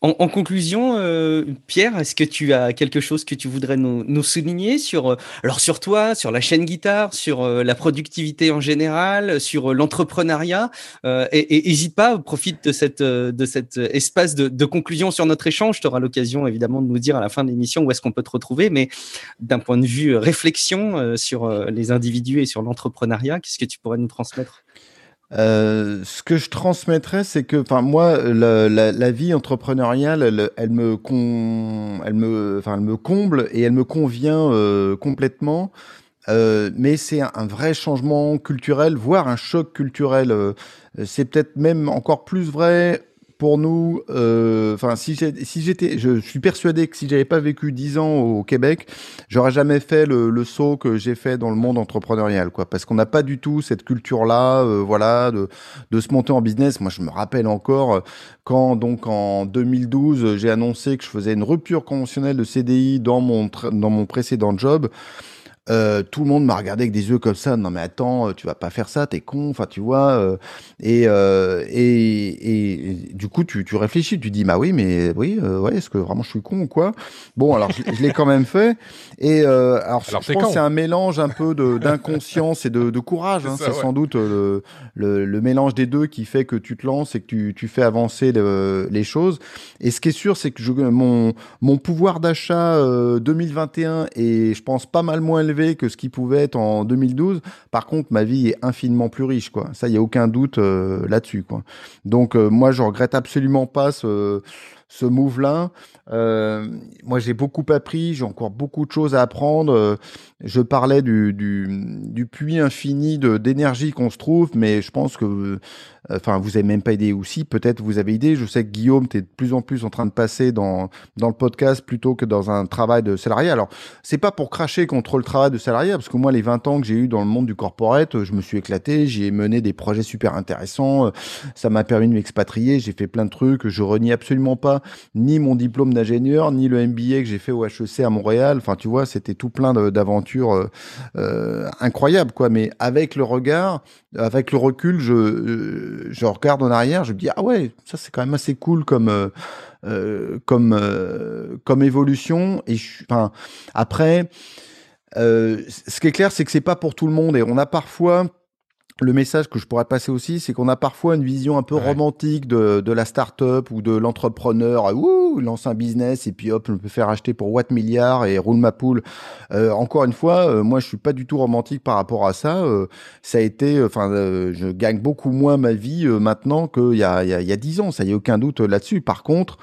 En, conclusion, euh, Pierre, est-ce que tu as quelque chose que tu voudrais nous, souligner sur, euh, alors sur toi, sur la chaîne guitare, sur euh, la productivité en général, sur l'entrepreneuriat Et n'hésite pas, profite de cette de cet espace de, de conclusion sur notre échange. Tu auras l'occasion évidemment de nous dire à la fin de l'émission où est-ce qu'on peut te retrouver, mais d'un point de vue réflexion sur les individus et sur l'entrepreneuriat, qu'est-ce que tu pourrais nous transmettre? Euh, ce que je transmettrais, c'est que, enfin, moi, la, la, la vie entrepreneuriale, elle, elle me, con, elle me, enfin, elle me comble et elle me convient euh, complètement. Euh, mais c'est un, un vrai changement culturel, voire un choc culturel. Euh, c'est peut-être même encore plus vrai pour nous. euh, Enfin, si j'étais, je suis persuadé que si j'avais pas vécu dix ans au Québec, j'aurais jamais fait le, le saut que j'ai fait dans le monde entrepreneurial, quoi. Parce qu'on n'a pas du tout cette culture-là, euh, voilà, de, de se monter en business. Moi, je me rappelle encore euh, quand, donc, en 2012, euh, j'ai annoncé que je faisais une rupture conventionnelle de CDI dans mon, dans mon précédent job. Euh, tout le monde m'a regardé avec des yeux comme ça. Non mais attends, euh, tu vas pas faire ça, t'es con. Enfin, tu vois. euh, et, euh, et, et, et du coup, tu, tu réfléchis, tu dis bah oui, mais oui, euh, ouais, est-ce que vraiment je suis con ou quoi? Bon, alors je, je l'ai quand même fait. Et euh, alors, Alors, je pense c'est un mélange un peu d'inconscience et de, de courage. hein. C'est ça, ouais. sans doute le, le, le mélange des deux qui fait que tu te lances et que tu, tu fais avancer le- les choses. Et ce qui est sûr, c'est que je, mon, mon pouvoir d'achat euh, 2021 est, je pense, pas mal moins élevé que ce qui pouvait être en 2012. Par contre, ma vie est infiniment plus riche, quoi. Ça, il y a aucun doute euh, là-dessus, quoi. Donc, euh, moi, je regrette absolument pas ce, ce move-là. Euh, moi, j'ai beaucoup appris, j'ai encore beaucoup de choses à apprendre. Euh, je parlais du, du, du puits infini d'énergie qu'on se trouve, mais je pense que, euh, enfin, vous avez même pas idée aussi. Peut-être vous avez idée. Je sais que Guillaume, tu es de plus en plus en train de passer dans dans le podcast plutôt que dans un travail de salarié. Alors, c'est pas pour cracher contre le travail de salarié, parce que moi, les 20 ans que j'ai eu dans le monde du corporate, je me suis éclaté, j'y ai mené des projets super intéressants, euh, ça m'a permis de m'expatrier, j'ai fait plein de trucs, je renie absolument pas ni mon diplôme d'ingénieur, ni le MBA que j'ai fait au HEC à Montréal. Enfin, tu vois, c'était tout plein d'aventures euh, euh, incroyables, quoi. Mais avec le regard, avec le recul, je, euh, je regarde en arrière, je me dis, ah ouais, ça c'est quand même assez cool comme... évolution et après ce qui est clair c'est que c'est pas pour tout le monde et on a parfois le message que je pourrais passer aussi, c'est qu'on a parfois une vision un peu Ouais. romantique de, de la start-up ou de l'entrepreneur. Ah, Ouh, il lance un business et puis hop, je peux faire acheter pour what milliard et roule ma poule. Euh, encore une fois, euh, moi, je suis pas du tout romantique par rapport à ça. Euh, ça a été, enfin, euh, je gagne beaucoup moins ma vie euh, maintenant qu'il y a, il y, a, y a 10 ans. Ça y a aucun doute là-dessus. Par contre,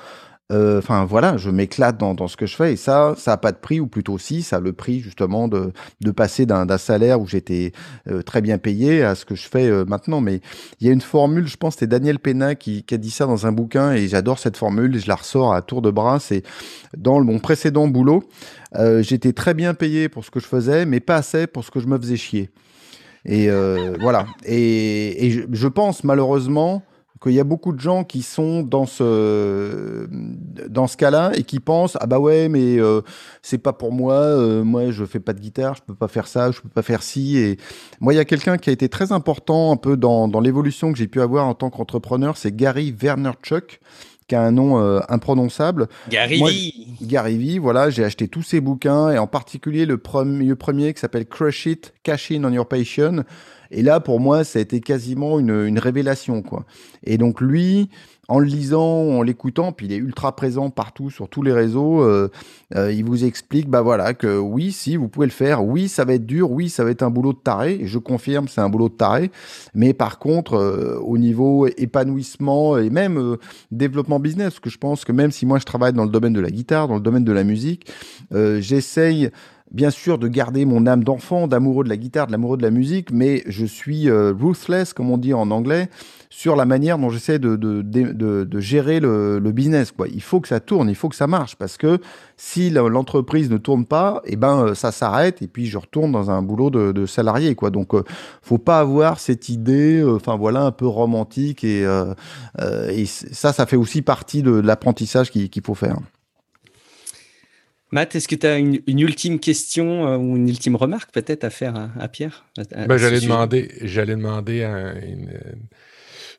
euh, enfin voilà, je m'éclate dans, ce que je fais et ça, ça a pas de prix ou plutôt si, ça a le prix justement de, passer d'un salaire où j'étais euh, très bien payé à ce que je fais euh, maintenant. Mais il y a une formule, je pense, c'est Daniel Pena qui, a dit ça dans un bouquin et j'adore cette formule je la ressors à tour de bras. C'est dans mon précédent boulot, j'étais très bien payé pour ce que je faisais, mais pas assez pour ce que je me faisais chier. Et voilà. Et, et je pense malheureusement qu'il y a beaucoup de gens qui sont dans ce dans ce cas-là et qui pensent ah bah ouais mais euh, c'est pas pour moi euh, moi je fais pas de guitare je peux pas faire ça je peux pas faire ci et moi il y a quelqu'un qui a été très important un peu dans, dans l'évolution que j'ai pu avoir en tant qu'entrepreneur c'est Gary Vaynerchuk qui a un nom euh, imprononçable Gary Moi. Gary Vee, voilà, j'ai acheté tous ses bouquins et en particulier le premier, le premier qui s'appelle Crush It, Cash In on Your Passion. Et là, pour moi, ça a été quasiment une, une révélation, quoi. Et donc lui, en le lisant, en l'écoutant, puis il est ultra présent partout sur tous les réseaux, euh, euh, il vous explique, bah voilà, que oui, si, vous pouvez le faire, oui, ça va être dur, oui, ça va être un boulot de taré, et je confirme, c'est un boulot de taré, mais par contre, euh, au niveau épanouissement et même euh, développement business, parce que je pense que même si moi je travaille dans le domaine de la guitare, dans le domaine de la musique, euh, j'essaye bien sûr de garder mon âme d'enfant, d'amoureux de la guitare, de l'amoureux de la musique, mais je suis euh, ruthless, comme on dit en anglais, sur la manière dont j'essaie de, de, de, de, gérer le, le, business. Quoi. Il faut que ça tourne, il faut que ça marche, parce que si l'entreprise ne tourne pas, eh ben euh, ça s'arrête, et puis je retourne dans un boulot de, salarié. Quoi. Donc, euh, faut pas avoir cette idée, enfin voilà, un peu romantique, et, et ça, ça fait aussi partie de, l'apprentissage qu'il faut faire. Matt, est-ce que tu as une, ultime question euh, ou une ultime remarque peut-être à faire à, Pierre ben, J'allais demander, j'allais demander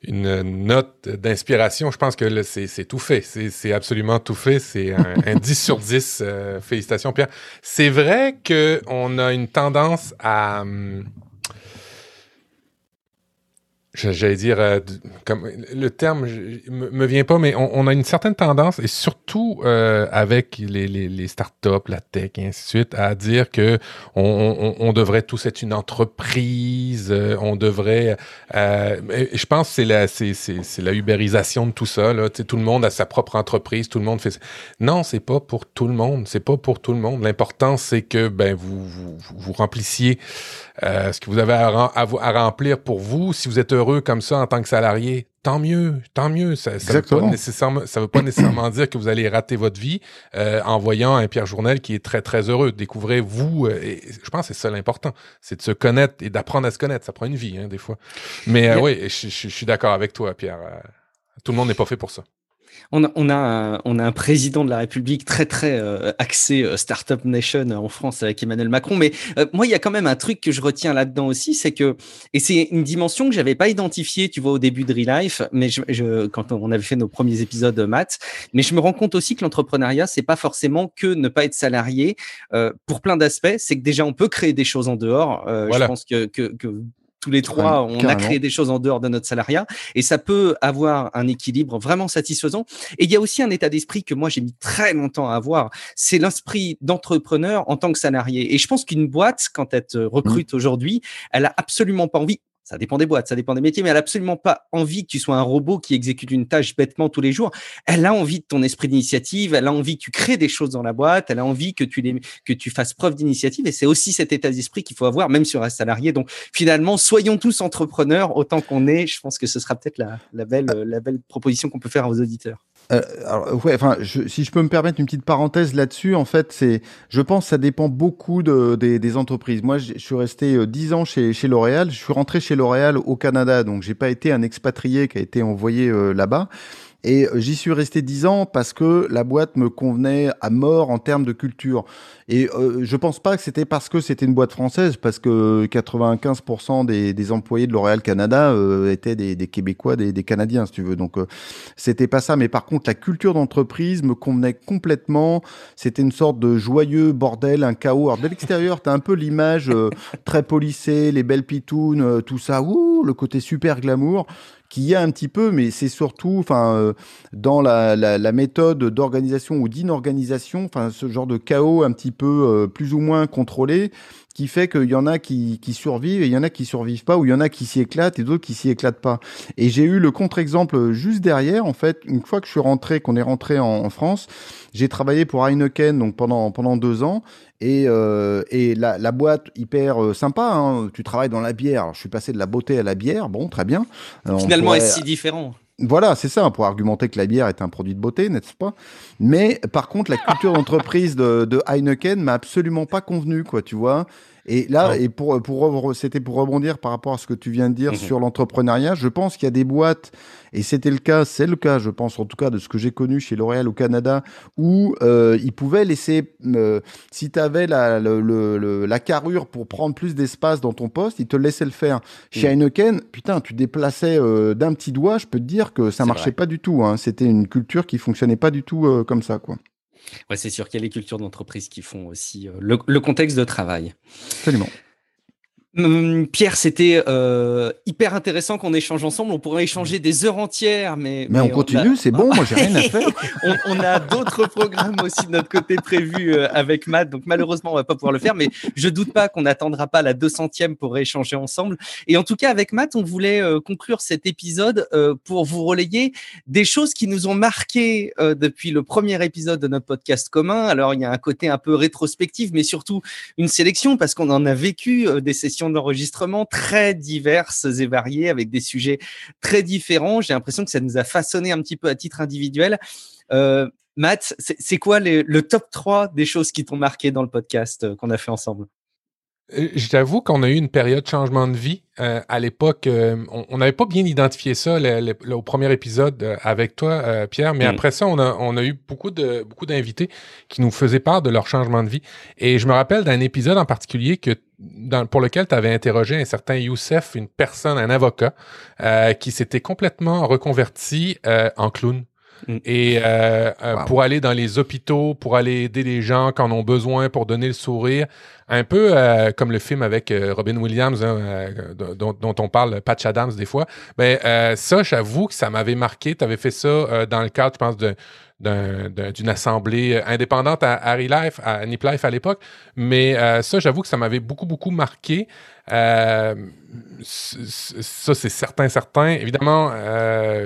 une, note d'inspiration. Je pense que c'est tout fait. C'est absolument tout fait. C'est un, [LAUGHS] 10 sur 10. Euh, félicitations, Pierre. C'est vrai qu'on a une tendance à... Hum, J'allais dire, euh, comme le terme me, me vient pas, mais on, a une certaine tendance, et surtout euh, avec les, startups, la tech et ainsi de suite, à dire que on, devrait tous être une entreprise, euh, on devrait. je pense que c'est la, c'est, c'est, la ubérisation de tout ça. Là. tout le monde a sa propre entreprise, tout le monde fait. Non, c'est pas pour tout le monde. C'est pas pour tout le monde. L'important, c'est que ben vous, vous, vous remplissiez ce que vous avez à, à, à remplir pour vous. Si vous êtes heureux comme ça en tant que salarié, tant mieux, tant mieux. Ça ne veut, pas nécessairement, ça veut pas nécessairement dire que vous allez rater votre vie euh, en voyant un Pierre Journel qui est très, très heureux. Découvrez vous, euh, et je pense que c'est ça l'important, c'est de se connaître et d'apprendre à se connaître. Ça prend une vie, hein, des fois. Mais euh, oui, je, je suis d'accord avec toi, Pierre. tout le monde n'est pas fait pour ça on a, on a, un, on a un président de la République très très euh, axé euh, startup nation en France avec Emmanuel Macron. Mais euh, moi, il y a quand même un truc que je retiens là-dedans aussi, c'est que et c'est une dimension que j'avais pas identifiée, tu vois, au début de Relife, mais je, je, quand on avait fait nos premiers épisodes maths, mais je me rends compte aussi que l'entrepreneuriat, c'est pas forcément que ne pas être salarié pour plein d'aspects. C'est que déjà on peut créer des choses en dehors. Je pense que, que, que tous les trois, on a créé des choses en dehors de notre salariat et ça peut avoir un équilibre vraiment satisfaisant. Et il y a aussi un état d'esprit que moi j'ai mis très longtemps à avoir, c'est l'esprit d'entrepreneur en tant que salarié. Et je pense qu'une boîte, quand elle te recrute mmh. aujourd'hui, elle a absolument pas envie ça dépend des boîtes, ça dépend des métiers, mais elle n'a absolument pas envie que tu sois un robot qui exécute une tâche bêtement tous les jours. Elle a envie de ton esprit d'initiative, elle a envie que tu crées des choses dans la boîte, elle a envie que tu, les, que tu fasses preuve d'initiative. Et c'est aussi cet état d'esprit qu'il faut avoir, même sur un salarié. Donc finalement, soyons tous entrepreneurs autant qu'on est. Je pense que ce sera peut-être la, belle, la belle proposition qu'on peut faire aux auditeurs. Euh, ouais, enfin, si je peux me permettre une petite parenthèse là-dessus, en fait, c'est, je pense, que ça dépend beaucoup de, des, des entreprises. Moi, je suis resté 10 euh, ans chez, chez L'Oréal. Je suis rentré chez L'Oréal au Canada, donc j'ai pas été un expatrié qui a été envoyé euh, là-bas. Et j'y suis resté dix ans parce que la boîte me convenait à mort en termes de culture. Et euh, je pense pas que c'était parce que c'était une boîte française, parce que 95% des, des, employés de L'Oréal Canada euh, étaient des, des, Québécois, des, des, Canadiens, si tu veux. Donc euh, c'était pas ça. Mais par contre, la culture d'entreprise me convenait complètement. C'était une sorte de joyeux bordel, un chaos. Alors de l'extérieur, t'as un peu l'image euh, très polissée, les belles pitounes, tout ça, ouh, le côté super glamour qui y a un petit peu, mais c'est surtout, enfin, euh, dans la, la, la méthode d'organisation ou d'inorganisation, enfin, ce genre de chaos un petit peu euh, plus ou moins contrôlé, qui fait qu'il y en a qui, qui survivent et il y en a qui survivent pas, ou il y en a qui s'y éclatent et d'autres qui s'y éclatent pas. Et j'ai eu le contre-exemple juste derrière, en fait, une fois que je suis rentré, qu'on est rentré en, en France, j'ai travaillé pour Heineken donc pendant pendant deux ans et, euh, et la, la, boîte hyper euh, sympa. Hein. Tu travailles dans la bière. Alors, je suis passé de la beauté à la bière. Bon, très bien. Finalement, est si différent. Voilà, c'est ça, pour argumenter que la bière est un produit de beauté, n'est-ce pas? Mais par contre, la culture d'entreprise de, de Heineken m'a absolument pas convenu, quoi, tu vois. Et là, et pour, pour c'était pour rebondir par rapport à ce que tu viens de dire mhm. sur l'entrepreneuriat, je pense qu'il y a des boîtes, et c'était le cas, c'est le cas, je pense en tout cas de ce que j'ai connu chez L'Oréal au Canada, où euh, ils pouvaient laisser, euh, si tu avais la, le, la carrure pour prendre plus d'espace dans ton poste, ils te laissaient le faire. Chez mhm. Heineken, putain, tu déplaçais euh, d'un petit doigt, je peux te dire que ça marchait pas du tout. Hein. C'était une culture qui fonctionnait pas du tout euh, comme ça, quoi. Ouais, c'est sûr qu'il y a les cultures d'entreprise qui font aussi euh, le, contexte de travail. Absolument. Hum, Pierre, c'était euh, hyper intéressant qu'on échange ensemble. On pourrait échanger des heures entières, mais Mais on continue, c'est bon, moi j'ai rien à faire. [LAUGHS] on, on a d'autres programmes aussi de notre côté prévus euh, avec Matt, donc malheureusement on va pas pouvoir le faire. Mais je doute pas qu'on n'attendra pas la 200e pour échanger ensemble. Et en tout cas avec Matt, on voulait euh, conclure cet épisode pour vous relayer des choses qui nous ont marqué depuis le premier épisode de notre podcast commun. Alors il y a un côté un peu rétrospectif, mais surtout une sélection parce qu'on en a vécu des sessions d'enregistrement très diverses et variées avec des sujets très différents. J'ai l'impression que ça nous a façonné un petit peu à titre individuel. Euh, Matt, c'est quoi les- le top 3 des choses qui t'ont marqué dans le podcast euh, qu'on a fait ensemble? Euh, Je t'avoue qu'on a eu une période de changement de vie. Euh, à l'époque, euh, on n'avait pas bien identifié ça le- le- le- au premier épisode euh, avec toi, Pierre, mais Mm. après ça, on a, on a eu beaucoup de beaucoup d'invités qui nous faisaient part de leur changement de vie. Et je me rappelle d'un épisode en particulier que dans, pour lequel tu avais interrogé un certain Youssef, une personne, un avocat, euh, qui s'était complètement reconverti euh, en clown. Mm. Et euh, Wow. pour aller dans les hôpitaux, pour aller aider les gens qui en ont besoin, pour donner le sourire, un peu comme le film avec Robin Williams, hein, dont, dont on parle, Patch Adams des fois. Ben euh, ça, j'avoue que ça m'avait marqué. Tu avais fait ça dans le cadre, je pense, de d'un- d'un- d'une assemblée euh, indépendante à Harry Life, à Nip Life à l'époque. Mais euh, ça, j'avoue que ça m'avait beaucoup, beaucoup marqué. Euh, ça, c'est certain, certain. Évidemment,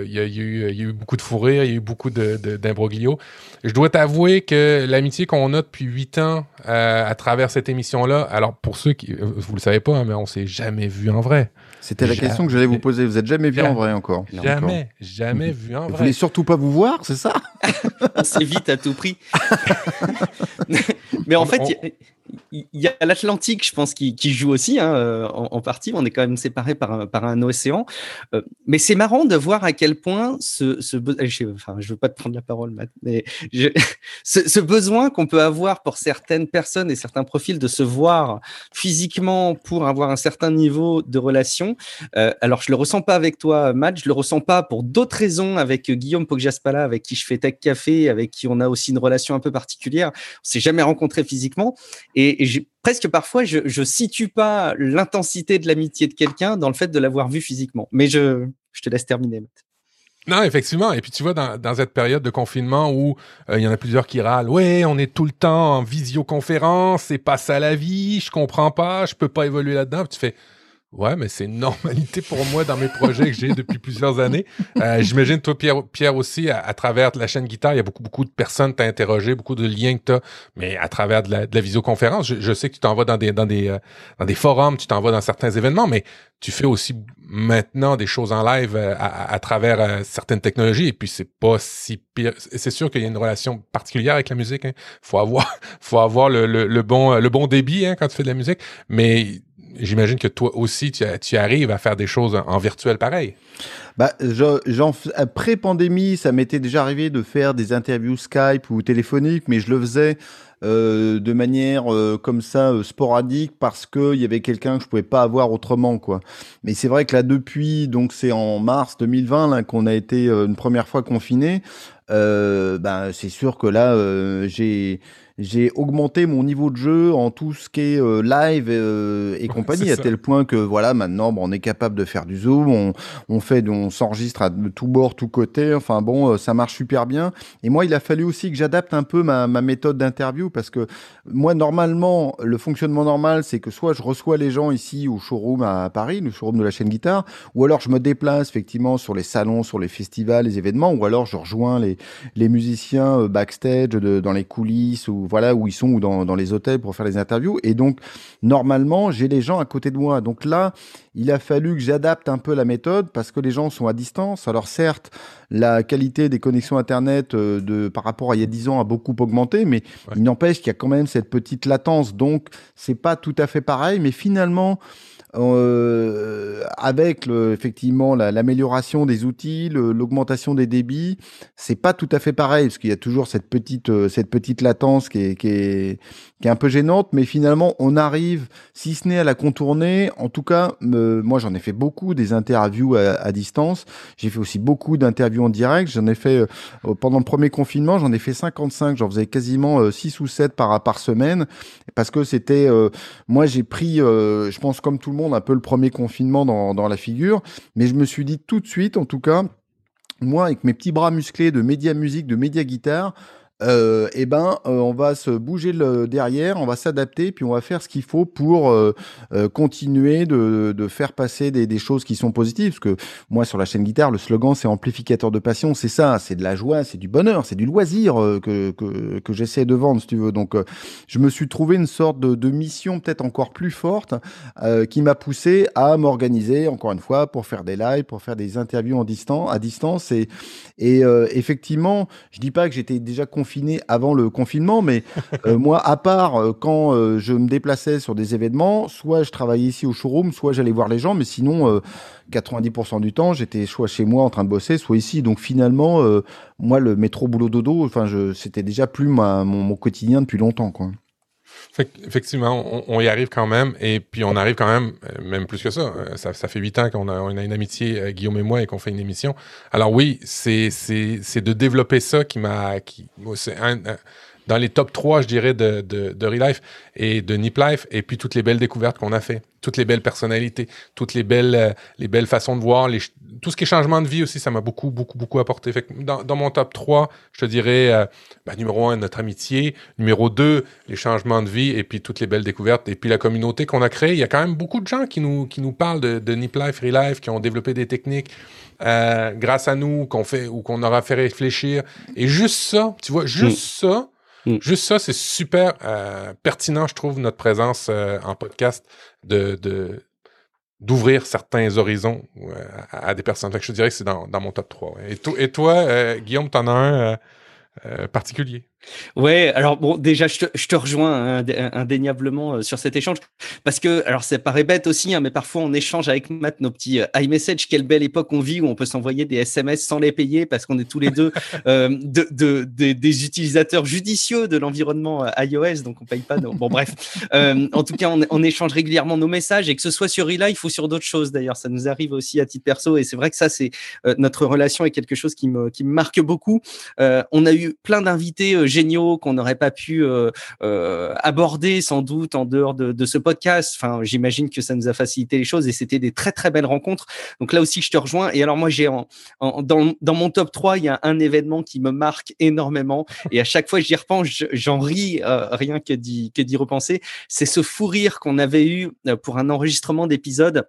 il y, y a eu- beaucoup de fou il y a eu beaucoup de- de- d'imbroglio. Je dois t'avouer que l'amitié qu'on a depuis huit ans à travers cette émission-là, alors pour ceux qui, vous le savez pas, hein, mais on s'est jamais vu en vrai. C'était la Jamais. question que j'allais vous poser. Vous êtes jamais vu en vrai encore Jamais, jamais vu en Vous vrai. voulez surtout pas vous voir, c'est ça? [LAUGHS] On s'évite à tout prix. [LAUGHS] Mais en On- fait, on- il y a- l'Atlantique, je pense, qui, joue aussi hein, euh, en, partie. On est quand même séparés par, un- océan. Euh, mais c'est marrant de voir à quel point ce, ce enfin, veux pas te prendre la parole, mais [LAUGHS] ce, besoin qu'on peut avoir pour certaines personnes et certains profils de se voir physiquement pour avoir un certain niveau de relation. Euh, alors, je le ressens pas avec toi, Matt. Je le ressens pas pour d'autres raisons avec Guillaume Poggiaspala, avec qui je fais Tech Café, avec qui on a aussi une relation un peu particulière. On s'est jamais rencontrés physiquement. Et presque parfois, je, je situe pas l'intensité de l'amitié de quelqu'un dans le fait de l'avoir vu physiquement. Mais je, je te laisse terminer. Non, effectivement. Et puis tu vois, dans, cette période de confinement où euh, il y en a plusieurs qui râlent, ouais, on est tout le temps en visioconférence, c'est pas ça la vie, je comprends pas, je peux pas évoluer là-dedans. Tu fais, ouais, mais c'est une normalité pour moi dans mes projets que j'ai depuis plusieurs années. Euh, J'imagine toi, Pierre, Pierre aussi, à, travers la chaîne guitare, il y a beaucoup, beaucoup de personnes t'as interrogé, beaucoup de liens que t'as, mais à travers de la, de la visioconférence, je, je sais que tu t'envoies dans des, dans des, euh, dans des forums, tu t'envoies dans certains événements, mais tu fais aussi maintenant des choses en live euh, à, à- à travers euh, certaines technologies et puis c'est pas si pire. C'est sûr qu'il y a une relation particulière avec la musique. Hein. Faut avoir, [LAUGHS] faut avoir le, le, le bon, le bon débit hein, quand tu fais de la musique. Mais j'imagine que toi aussi tu, arrives à faire des choses en, virtuel pareil. Bah, je- j'en f- après pandémie, ça m'était déjà arrivé de faire des interviews Skype ou téléphoniques, mais je le faisais euh, de manière euh, comme ça euh, sporadique parce que il y avait quelqu'un que je pouvais pas avoir autrement quoi. Mais c'est vrai que là depuis donc c'est en mars 2020 là qu'on a été euh, une première fois confiné. Euh, ben c'est sûr que là euh, j'ai j'ai augmenté mon niveau de jeu en tout ce qui est euh, live euh, et compagnie à ça. tel point que voilà maintenant bon, on est capable de faire du zoom, on, on fait, on s'enregistre à tout bord, tout côté. Enfin bon, euh, ça marche super bien. Et moi, il a fallu aussi que j'adapte un peu ma, ma méthode d'interview parce que moi, normalement, le fonctionnement normal, c'est que soit je reçois les gens ici au showroom à Paris, le showroom de la chaîne guitare, ou alors je me déplace effectivement sur les salons, sur les festivals, les événements, ou alors je rejoins les, les musiciens backstage, de, dans les coulisses, ou voilà où ils sont, ou dans, dans les hôtels pour faire les interviews. Et donc, normalement, j'ai les gens à côté de moi. Donc là, il a fallu que j'adapte un peu la méthode parce que les gens sont à distance. Alors certes, la qualité des connexions Internet euh, de, par rapport à il y a 10 ans a beaucoup augmenté, mais Ouais. il n'empêche qu'il y a quand même cette petite latence. Donc, c'est pas tout à fait pareil, mais finalement, euh, avec le, effectivement la- l'amélioration des outils, l'augmentation des débits, c'est pas tout à fait pareil parce qu'il y a toujours cette petite euh, cette petite latence qui est, qui est qui est un peu gênante, mais finalement on arrive, si ce n'est à la contourner, en tout cas, me- moi j'en ai fait beaucoup des interviews à, à distance. J'ai fait aussi beaucoup d'interviews en direct. J'en ai fait euh, pendant le premier confinement, j'en ai fait 55. J'en faisais quasiment euh, 6 ou 7 par par semaine parce que c'était, euh, moi j'ai pris, je pense comme tout le un peu le premier confinement dans, dans la figure, mais je me suis dit tout de suite, en tout cas, moi, avec mes petits bras musclés de média musique, de média guitare, euh, eh ben, euh, on va se bouger derrière, on va s'adapter, puis on va faire ce qu'il faut pour euh, continuer de, faire passer des, choses qui sont positives. Parce que moi, sur la chaîne guitare, le slogan, c'est amplificateur de passion, c'est ça, c'est de la joie, c'est du bonheur, c'est du loisir que, j'essaie de vendre, si tu veux. Donc, je me suis trouvé une sorte de, mission peut-être encore plus forte qui m'a poussé à m'organiser, encore une fois, pour faire des lives, pour faire des interviews en à distance. Et, effectivement, je dis pas que j'étais déjà confiné confiné avant le confinement, mais euh, [LAUGHS] moi, à part euh, quand euh, je me déplaçais sur des événements, soit je travaillais ici au showroom, soit j'allais voir les gens, mais sinon, 90% du temps, j'étais soit chez moi en train de bosser, soit ici. Donc finalement, moi, le métro boulot dodo, enfin, c'était déjà plus ma, mon, mon, quotidien depuis longtemps, quoi. Effectivement, on, y arrive quand même, et puis on arrive quand même, euh, même plus que ça. Euh, ça, ça fait huit ans qu'on a, on a une amitié, euh, Guillaume et moi, et qu'on fait une émission. Alors oui, c'est, de développer ça qui m'a, qui, c'est un dans les top 3, je dirais, de, de, de Relife et de Nip Life, et puis toutes les belles découvertes qu'on a fait, toutes les belles personnalités, toutes les belles, euh, les belles façons de voir, les, tout ce qui est changement de vie aussi, ça m'a beaucoup, beaucoup, beaucoup apporté. Fait que dans, dans, mon top 3, je te dirais, euh, ben, numéro 1, notre amitié, numéro 2, les changements de vie, et puis toutes les belles découvertes, et puis la communauté qu'on a créée. Il y a quand même beaucoup de gens qui nous, qui nous parlent de, de Nip Life, Relife, qui ont développé des techniques. Euh, grâce à nous, qu'on fait ou qu'on aura fait réfléchir. Et juste ça, tu vois, juste mm. ça, Mm. Juste ça, c'est super euh, pertinent, je trouve, notre présence euh, en podcast de, d'ouvrir certains horizons euh, à, des personnes. Fait que je dirais que c'est dans, mon top 3. Ouais. Et, to et toi, Guillaume, t'en as un particulier? Ouais, alors bon, déjà, je te, je te rejoins hein, indéniablement euh, sur cet échange parce que, alors, ça paraît bête aussi, hein, mais parfois on échange avec Matt nos petits euh, iMessage. Quelle belle époque on vit où on peut s'envoyer des SMS sans les payer parce qu'on est tous les deux [LAUGHS] euh, de, de, de, des utilisateurs judicieux de l'environnement iOS, donc on paye pas. Nos... Bon, bref. Euh, en tout cas, on, on, échange régulièrement nos messages et que ce soit sur Relife ou sur d'autres choses d'ailleurs. Ça nous arrive aussi à titre perso et c'est vrai que ça, c'est euh, notre relation est quelque chose qui me, qui me marque beaucoup. on a eu plein d'invités géniaux qu'on n'aurait pas pu euh, euh, aborder sans doute en dehors de, ce podcast. Enfin, j'imagine que ça nous a facilité les choses et c'était des très très belles rencontres. Donc là aussi, je te rejoins. Et alors moi, j'ai dans, mon top 3, il y a un événement qui me marque énormément et à chaque fois j'y repense, j'en ris euh, rien que d'y que d'y repenser. C'est ce fou rire qu'on avait eu pour un enregistrement d'épisode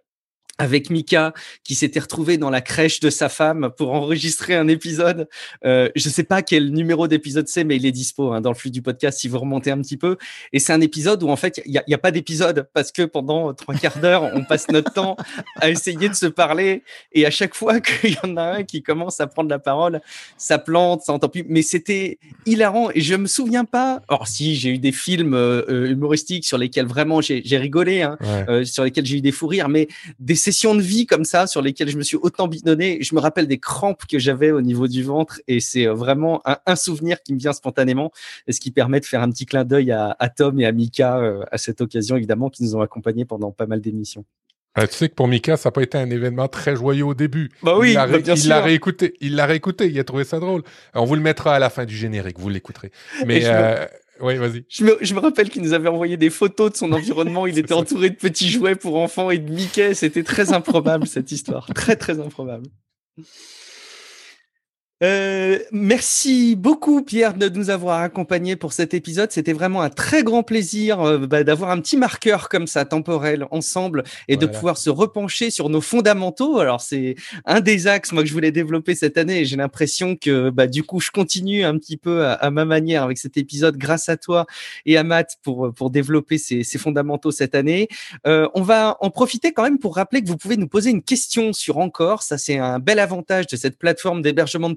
avec Mika qui s'était retrouvé dans la crèche de sa femme pour enregistrer un épisode. Euh, je ne sais pas quel numéro d'épisode c'est, mais il est dispo hein, dans le flux du podcast si vous remontez un petit peu. Et c'est un épisode où en fait il n'y a, a, pas d'épisode parce que pendant trois quarts d'heure on passe notre temps à essayer de se parler et à chaque fois [LAUGHS] qu'il y en a un qui commence à prendre la parole, ça plante, ça entend plus. Mais c'était hilarant et je me souviens pas. Or si j'ai eu des films euh, humoristiques sur lesquels vraiment j'ai rigolé, hein, ouais. euh, sur lesquels j'ai eu des fous rires, mais des sessions de vie comme ça sur lesquelles je me suis autant bidonné. Je me rappelle des crampes que j'avais au niveau du ventre et c'est euh, vraiment un, un, souvenir qui me vient spontanément et ce qui permet de faire un petit clin d'œil à, à, Tom et à Mika euh, à cette occasion évidemment qui nous ont accompagnés pendant pas mal d'émissions. Euh, tu sais que pour Mika, ça n'a pas été un événement très joyeux au début. Bah oui, il l'a bah ré réécouté. Il l'a réécouté. Il a trouvé ça drôle. On vous le mettra à la fin du générique. Vous l'écouterez. Mais euh, oui, vas-y. Je me, je me, rappelle qu'il nous avait envoyé des photos de son [LAUGHS] environnement. Il était entouré de petits jouets pour enfants et de Mickey. C'était très improbable cette histoire. Très très improbable. Euh, merci beaucoup Pierre de nous avoir accompagnés pour cet épisode. C'était vraiment un très grand plaisir euh, bah, d'avoir un petit marqueur comme ça temporel ensemble et voilà. de pouvoir se repencher sur nos fondamentaux. Alors c'est un des axes moi que je voulais développer cette année et j'ai l'impression que bah, du coup je continue un petit peu à, à, ma manière avec cet épisode grâce à toi et à Matt pour pour développer ces, ces fondamentaux cette année. Euh, on va en profiter quand même pour rappeler que vous pouvez nous poser une question sur encore. Ça c'est un bel avantage de cette plateforme d'hébergement de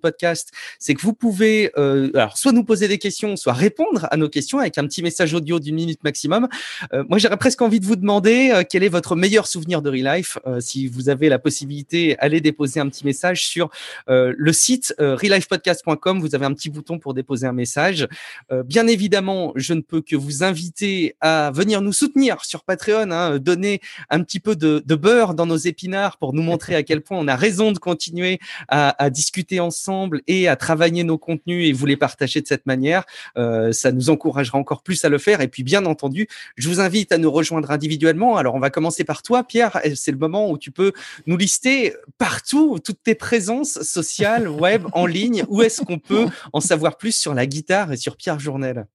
c'est que vous pouvez euh, alors soit nous poser des questions, soit répondre à nos questions avec un petit message audio d'une minute maximum. Euh, moi, j'aurais presque envie de vous demander euh, quel est votre meilleur souvenir de Relife. Si vous avez la possibilité, allez déposer un petit message sur le site relifepodcast.com. Vous avez un petit bouton pour déposer un message. bien évidemment, je ne peux que vous inviter à venir nous soutenir sur Patreon, hein, donner un petit peu de, beurre dans nos épinards pour nous montrer à quel point on a raison de continuer à discuter ensemble et à travailler nos contenus et vous les partager de cette manière, euh, ça nous encouragera encore plus à le faire. Et puis, bien entendu, je vous invite à nous rejoindre individuellement. Alors, on va commencer par toi, Pierre. C'est le moment où tu peux nous lister partout toutes tes présences sociales, web, en ligne. Où est-ce qu'on peut en savoir plus sur la guitare et sur Pierre Journel?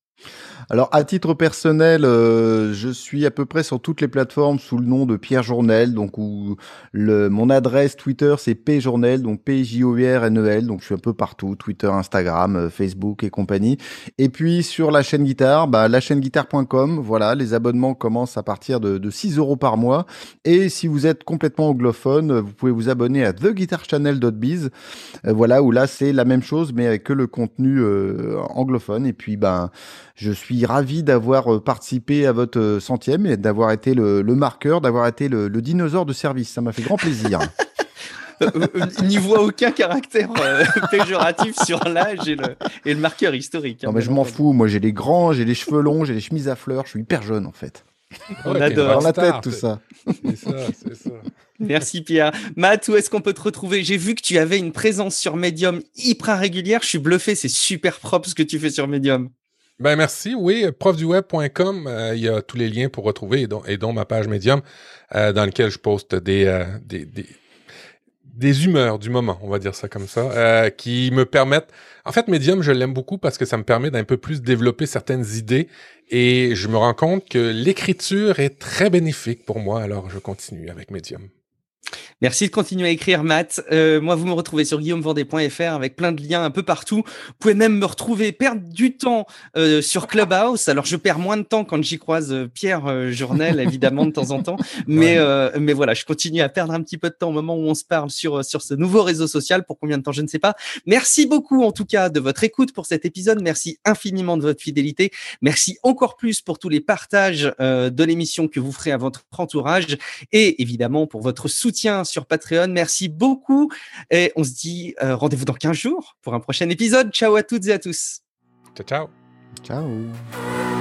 Alors, à titre personnel, euh, je suis à peu près sur toutes les plateformes sous le nom de Pierre Journel. Donc, où le, mon adresse Twitter, c'est pjournel, donc p j o r n e l Donc, je suis un peu partout, Twitter, Instagram, euh, Facebook et compagnie. Et puis, sur la chaîne guitare, bah, la chaîne guitare.com. Voilà, les abonnements commencent à partir de, de 6 euros par mois. Et si vous êtes complètement anglophone, vous pouvez vous abonner à theguitarchannel.biz. Euh, voilà, où là, c'est la même chose, mais avec que le contenu euh, anglophone. Et puis, ben, je suis ravi d'avoir euh, participé à votre euh, centième et d'avoir été le, marqueur, d'avoir été le, dinosaure de service. Ça m'a fait grand plaisir. [LAUGHS] Euh, n'y voit aucun caractère [LAUGHS] péjoratif sur l'âge et le, et le, marqueur historique. Hein, non, mais je m'en fous. Moi, j'ai les grands, j'ai les cheveux longs, j'ai les chemises à fleurs. Je suis hyper jeune, en fait. On adore. Dans la tête, tout ça. C'est ça, c'est ça. Merci Pierre. Matt, où est-ce qu'on peut te retrouver? J'ai vu que tu avais une présence sur Medium hyper régulière. Je suis bluffé, c'est super propre ce que tu fais sur Medium. Ben merci. Oui, profduweb.com, euh, il y a tous les liens pour retrouver et dont, et dont ma page Medium euh, dans lequel je poste des, euh, des, des, des, humeurs du moment, on va dire ça comme ça, qui me permettent. En fait, Medium, je l'aime beaucoup parce que ça me permet d'un peu plus développer certaines idées et je me rends compte que l'écriture est très bénéfique pour moi. Alors, je continue avec Medium. Merci de continuer à écrire, Matt. Euh, moi, vous me retrouvez sur guillaumevendée.fr avec plein de liens un peu partout. Vous pouvez même me retrouver, perdre du temps euh, sur [LAUGHS] Clubhouse. Alors, je perds moins de temps quand j'y croise euh, Pierre Journel, évidemment, de temps en temps. [LAUGHS] Mais, mais voilà, je continue à perdre un petit peu de temps au moment où on se parle sur, sur ce nouveau réseau social. Pour combien de temps, je ne sais pas. Merci beaucoup, en tout cas, de votre écoute pour cet épisode. Merci infiniment de votre fidélité. Merci encore plus pour tous les partages de l'émission que vous ferez à votre entourage et évidemment pour votre soutien sur Patreon. Merci beaucoup et on se dit euh, rendez-vous dans 15 jours pour un prochain épisode. Ciao à toutes et à tous. Ciao, ciao. Ciao.